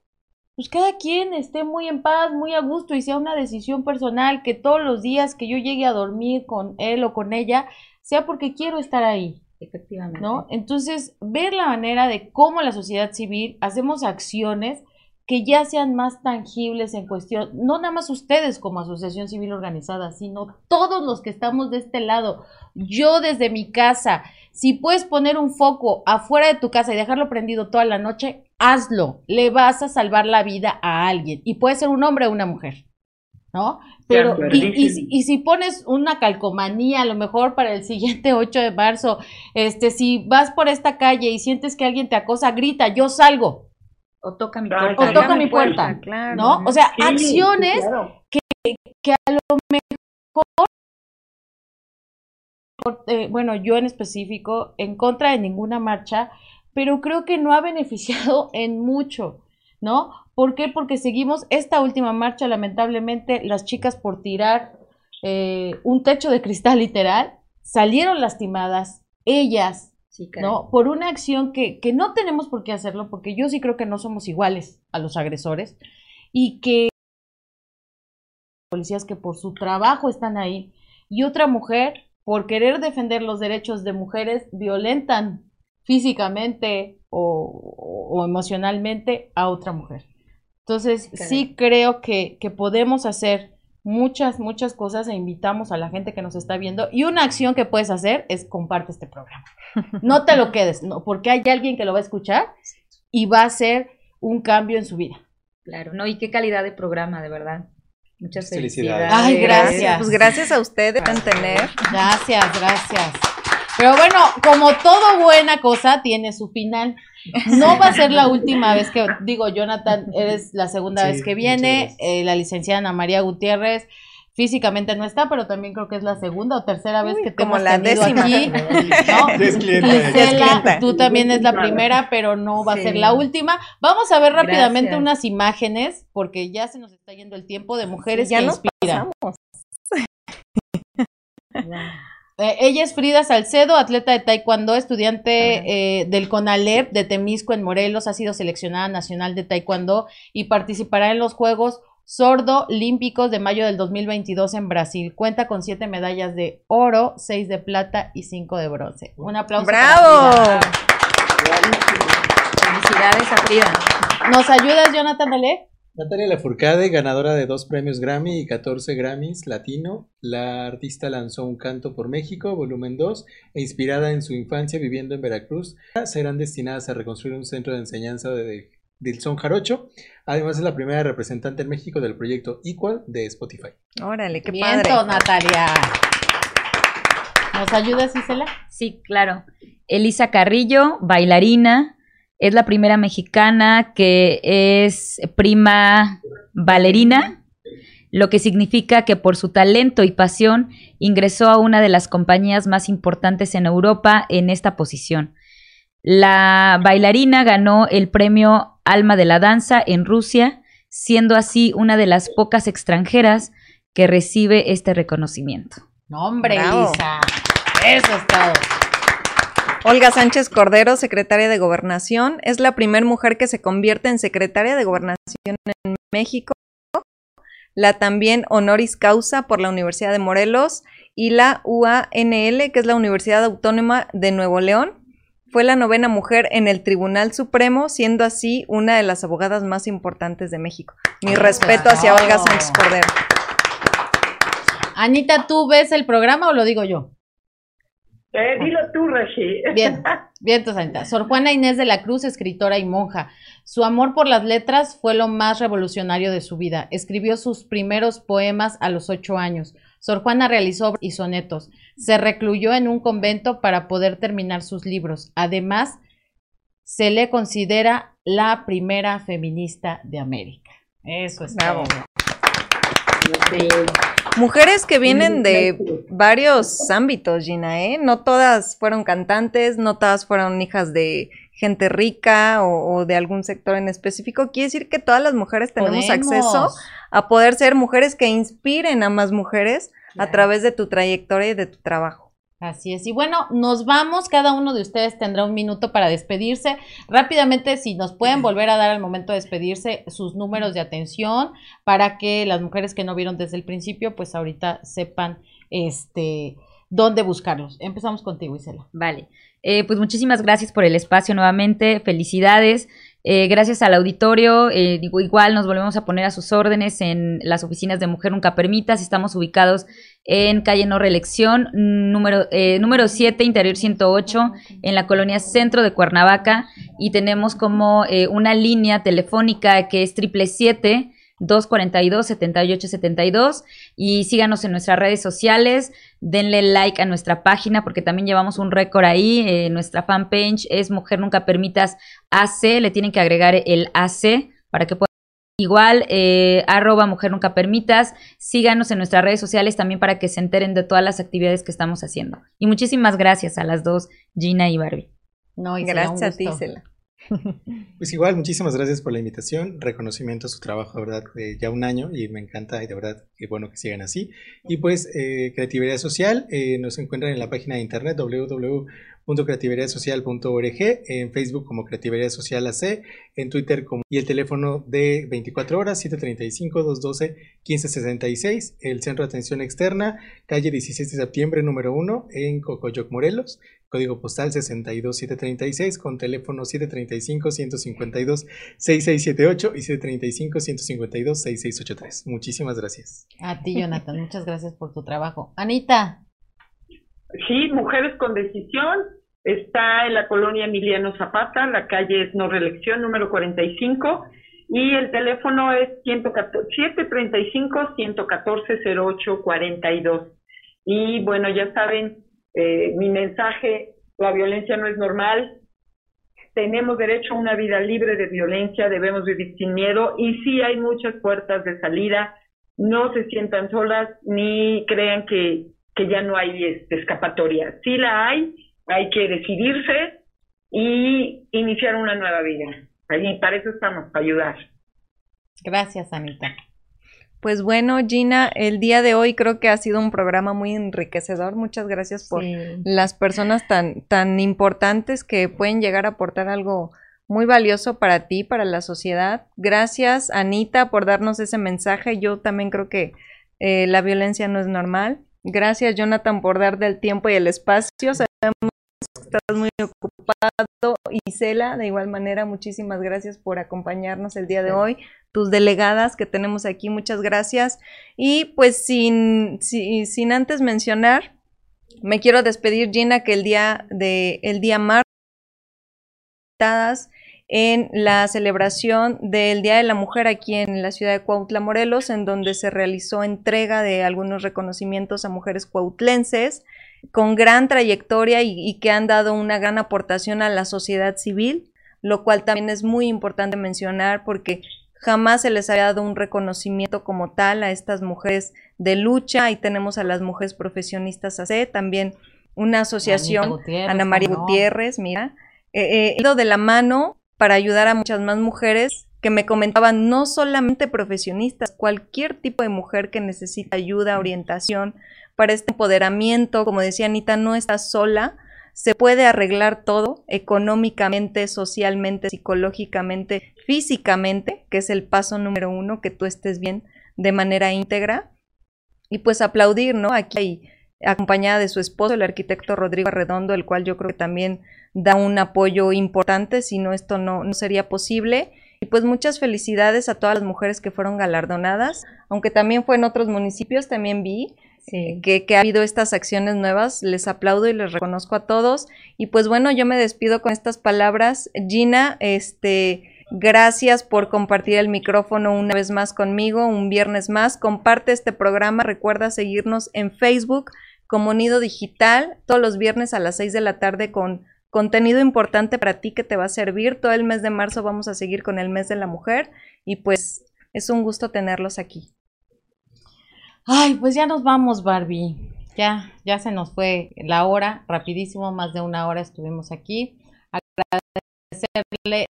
S1: pues cada quien esté muy en paz, muy a gusto y sea una decisión personal, que todos los días que yo llegue a dormir con él o con ella, sea porque quiero estar ahí.
S3: Efectivamente.
S1: ¿no? Entonces, ver la manera de cómo la sociedad civil hacemos acciones que ya sean más tangibles en cuestión, no nada más ustedes como asociación civil organizada, sino todos los que estamos de este lado. Yo desde mi casa, si puedes poner un foco afuera de tu casa y dejarlo prendido toda la noche, hazlo. Le vas a salvar la vida a alguien. Y puede ser un hombre o una mujer. ¿No? Pero, y, y, si- y si pones una calcomanía, a lo mejor para el siguiente [LAUGHS] 8 de marzo, este, si vas por esta calle y sientes que alguien te acosa, grita, yo salgo,
S3: O toca mi
S5: Ay,
S3: puerta.
S1: o toca mi puerta,
S2: claro.
S1: ¿no? O sea,
S5: Sí,
S1: acciones
S5: claro.
S1: que a lo mejor, eh, bueno, yo en específico, en contra de ninguna marcha, pero creo que no ha beneficiado en mucho, ¿no? ¿Por qué? Porque seguimos esta última marcha, lamentablemente, las chicas por tirar eh, un techo de cristal literal, salieron lastimadas, ellas,
S3: Sí.
S1: ¿no? Por una acción que, que no tenemos por qué hacerlo, porque yo sí creo que no somos iguales a los agresores y que policías que por su trabajo están ahí y otra mujer por querer defender los derechos de mujeres violentan físicamente o, o emocionalmente a otra mujer. Entonces, sí creo que, que podemos hacer muchas, muchas cosas e invitamos a la gente que nos está viendo. Y una acción que puedes hacer es comparte este programa. No te lo quedes, no, porque hay alguien que lo va a escuchar y va a hacer un cambio en su vida.
S3: Claro, no, y qué calidad de programa, de verdad. Muchas
S4: Felicidades.
S3: felicidades.
S1: Ay, gracias.
S2: Pues gracias a ustedes por tener.
S1: Gracias, gracias. Pero bueno, como todo buena cosa tiene su final. No va a ser la última vez que, digo, Jonathan, eres la segunda
S4: Sí,
S1: vez que viene. Eh, la licenciada Ana María Gutiérrez físicamente no está, pero también creo que es la segunda o tercera vez
S2: Uy,
S1: que te
S2: como
S1: hemos
S2: la
S1: tenido
S2: décima.
S1: aquí. [LAUGHS] ¿no? Gisela, tú también es la primera, pero no va a
S2: Sí.
S1: ser la última. Vamos a ver rápidamente
S3: Gracias.
S1: unas imágenes, porque ya se nos está yendo el tiempo de mujeres
S2: ya
S1: que
S2: nos
S1: inspiran.
S2: pasamos. [LAUGHS]
S1: Eh, ella es Frida Salcedo, atleta de taekwondo, estudiante eh, del CONALEP de Temisco en Morelos, ha sido seleccionada nacional de taekwondo y participará en los Juegos Sordo Olímpicos de mayo del 2022 en Brasil. Cuenta con siete medallas de oro, seis de plata y cinco de bronce. Un aplauso. para
S2: ¡Bravo!
S3: Felicidades a Frida.
S1: ¿Nos ayudas, Jonathan Dale?
S4: Natalia Lafourcade, ganadora de dos premios Grammy y 14 Grammys Latino, la artista lanzó un canto por México, volumen 2, e inspirada en su infancia viviendo en Veracruz, serán destinadas a reconstruir un centro de enseñanza de- del son jarocho. Además es la primera representante en México del proyecto Equal de Spotify.
S2: Órale, qué padre.
S1: Natalia. ¿Nos ayudas, Isela?
S3: Sí, claro. Elisa Carrillo, bailarina, es la primera mexicana que es prima bailarina, lo que significa que por su talento y pasión ingresó a una de las compañías más importantes en Europa en esta posición. La bailarina ganó el premio Alma de la Danza en Rusia, siendo así una de las pocas extranjeras que recibe este reconocimiento.
S1: No, hombre,
S2: Bravo.
S1: Elisa. Eso es todo.
S2: Olga Sánchez Cordero, secretaria de Gobernación, es la primera mujer que se convierte en secretaria de Gobernación en México. La también honoris causa por la Universidad de Morelos y la UANL, que es la Universidad Autónoma de Nuevo León. Fue la novena mujer en el Tribunal Supremo, siendo así una de las abogadas más importantes de México. Mi respeto hacia Olga Sánchez Cordero.
S1: Anita, ¿tú ves el programa o lo digo yo?
S5: Eh, dilo tú, Regi. [LAUGHS]
S1: Bien, bien, entonces, Anita. Sor Juana Inés de la Cruz, escritora y monja. Su amor por las letras fue lo más revolucionario de su vida. Escribió sus primeros poemas a los ocho años. Sor Juana realizó obras y sonetos. Se recluyó en un convento para poder terminar sus libros. Además, se le considera la primera feminista de América. Eso es
S2: Bravo.
S1: todo.
S2: Mujeres que vienen de varios ámbitos, Gina, ¿eh? No todas fueron cantantes, no todas fueron hijas de gente rica o, o de algún sector en específico. Quiere decir que todas las mujeres tenemos
S1: Podemos.
S2: acceso a poder ser mujeres que inspiren a más mujeres a través de tu trayectoria y de tu trabajo.
S1: Así es. Y bueno, nos vamos. Cada uno de ustedes tendrá un minuto para despedirse. Rápidamente, si nos pueden volver a dar al momento de despedirse sus números de atención para que las mujeres que no vieron desde el principio, pues ahorita sepan este dónde buscarlos. Empezamos contigo, Isela.
S3: Vale. Eh, pues muchísimas gracias por el espacio nuevamente. Felicidades. Eh, gracias al auditorio. eh, igual nos volvemos a poner a sus órdenes en las oficinas de Mujer Nunca Permitas. Estamos ubicados en calle No Reelección, número, eh, número 7, interior 108, en la colonia centro de Cuernavaca. Y tenemos como eh, una línea telefónica que es triple 242-7872 y síganos en nuestras redes sociales, denle like a nuestra página porque también llevamos un récord ahí, eh, nuestra fanpage es Mujer Nunca Permitas AC, le tienen que agregar el AC para que puedan... Igual, eh, arroba Mujer Nunca Permitas, síganos en nuestras redes sociales también para que se enteren de todas las actividades que estamos haciendo. Y muchísimas gracias a las dos, Gina y Barbie.
S1: No, un
S2: Gracias a ti,
S1: gusto. [LAUGHS]
S4: Pues igual, muchísimas gracias por la invitación, reconocimiento a su trabajo, verdad, ya un año y me encanta y de verdad, qué bueno que sigan así. Y pues, eh, Creatividad Social, eh, nos encuentran en la página de internet www.creatividadsocial.org, en Facebook como Creatividad Social AC, en Twitter como y el teléfono de 24 horas 735-212-1566, el Centro de Atención Externa, calle 16 de septiembre número 1 en Cocoyoc, Morelos, código postal 62736 con teléfono 735-152-6678 y 735-152-6683. Muchísimas gracias.
S1: A ti, Jonathan, muchas gracias por tu trabajo. Anita.
S5: Sí, Mujeres con Decisión. Está en la colonia Emiliano Zapata, la calle es No Reelección, número 45, y el teléfono es 735-114-0842. Y bueno, ya saben, eh, mi mensaje, la violencia no es normal, tenemos derecho a una vida libre de violencia, debemos vivir sin miedo y sí hay muchas puertas de salida, no se sientan solas ni crean que que ya no hay este, escapatoria. Sí la hay, hay que decidirse y iniciar una nueva vida. Y para eso estamos, para ayudar.
S1: Gracias, Anita.
S2: Pues bueno, Gina, el día de hoy creo que ha sido un programa muy enriquecedor. Muchas gracias por las personas tan, tan importantes que pueden llegar a aportar algo muy valioso para ti, para la sociedad. Gracias, Anita, por darnos ese mensaje. Yo también creo que eh, la violencia no es normal. Gracias, Jonathan, por dar del tiempo y el espacio. Sabemos que estás muy ocupado. Isela, de igual manera, muchísimas gracias por acompañarnos el día de hoy. Tus delegadas que tenemos aquí, muchas gracias. Y pues sin, sin, sin antes mencionar, me quiero despedir, Gina, que el día de el día martes en la celebración del Día de la Mujer aquí en la ciudad de Cuautla, Morelos, en donde se realizó entrega de algunos reconocimientos a mujeres cuautlenses con gran trayectoria y, que han dado una gran aportación a la sociedad civil, lo cual también es muy importante mencionar porque jamás se les había dado un reconocimiento como tal a estas mujeres de lucha. Ahí tenemos a las mujeres profesionistas AC, también una asociación, Ana María Gutiérrez, mira, eh, eh, de la mano para ayudar a muchas más mujeres que me comentaban, no solamente profesionistas, cualquier tipo de mujer que necesita ayuda, orientación para este empoderamiento, como decía Anita, no está sola, se puede arreglar todo económicamente, socialmente, psicológicamente, físicamente, que es el paso número uno, que tú estés bien de manera íntegra. Y pues aplaudir, ¿no? Aquí hay, acompañada de su esposo, el arquitecto Rodrigo Arredondo, el cual yo creo que también da un apoyo importante, si no esto no, no sería posible. Y pues muchas felicidades a todas las mujeres que fueron galardonadas, aunque también fue en otros municipios, también vi que, que, ha habido estas acciones nuevas. Les aplaudo y les reconozco a todos. Y pues bueno, yo me despido con estas palabras. Gina, este, gracias por compartir el micrófono una vez más conmigo, un viernes más. Comparte este programa, recuerda seguirnos en Facebook como Nido Digital todos los viernes a las 6 de la tarde con contenido importante para ti que te va a servir. Todo el mes de marzo vamos a seguir con el mes de la mujer y pues es un gusto tenerlos aquí.
S1: Ay, pues ya nos vamos, Barbie. Ya, ya se nos fue la hora, rapidísimo, más de una hora estuvimos aquí. Agradecerle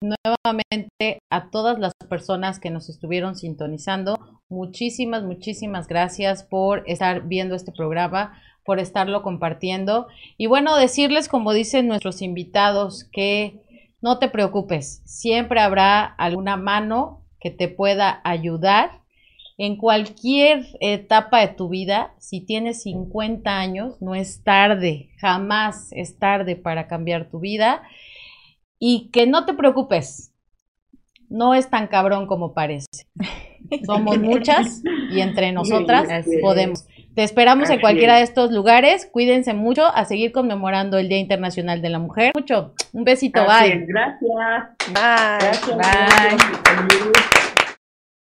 S1: nuevamente a todas las personas que nos estuvieron sintonizando. Muchísimas, muchísimas gracias por estar viendo este programa por estarlo compartiendo. Y bueno, decirles, como dicen nuestros invitados, que no te preocupes, siempre habrá alguna mano que te pueda ayudar en cualquier etapa de tu vida. Si tienes 50 años, no es tarde, jamás es tarde para cambiar tu vida. Y que no te preocupes, no es tan cabrón como parece. [LAUGHS] Somos muchas y entre nosotras podemos. Te esperamos en cualquiera de estos lugares. Cuídense mucho a seguir conmemorando el Día Internacional de la Mujer. Mucho. Un besito. bye.
S5: Gracias.
S2: Bye. Gracias. Bye.